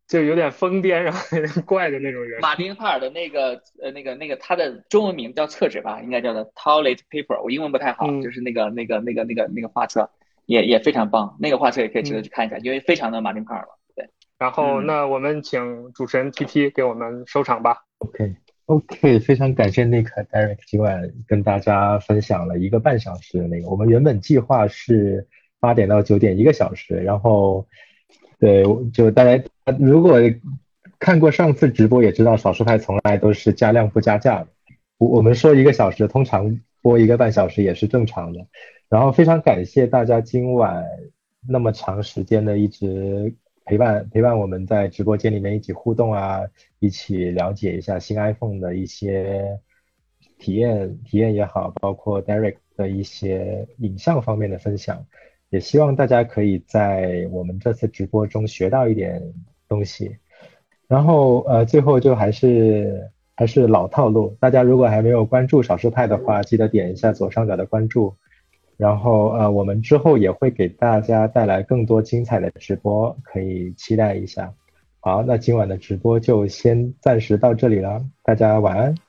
S1: 就有点疯癫，然后有点怪的那种人。
S3: 马丁帕尔的那个呃那个那个他的中文名叫厕纸吧，应该叫做 toilet paper。我英文不太好，就是那个那个那个那个那个画册也也非常棒，那个画册也可以值得去看一下，因为非常的马丁帕尔了。对。
S1: 然后那我们请主持人 T T 给我们收场吧。
S2: OK OK，非常感谢 Nick Derek 今晚跟大家分享了一个半小时的那个，我们原本计划是八点到九点一个小时，然后。对，就大家如果看过上次直播，也知道少数派从来都是加量不加价。我我们说一个小时，通常播一个半小时也是正常的。然后非常感谢大家今晚那么长时间的一直陪伴陪伴我们在直播间里面一起互动啊，一起了解一下新 iPhone 的一些体验体验也好，包括 Derek 的一些影像方面的分享。也希望大家可以在我们这次直播中学到一点东西，然后呃，最后就还是还是老套路，大家如果还没有关注少数派的话，记得点一下左上角的关注，然后呃，我们之后也会给大家带来更多精彩的直播，可以期待一下。好，那今晚的直播就先暂时到这里了，大家晚安。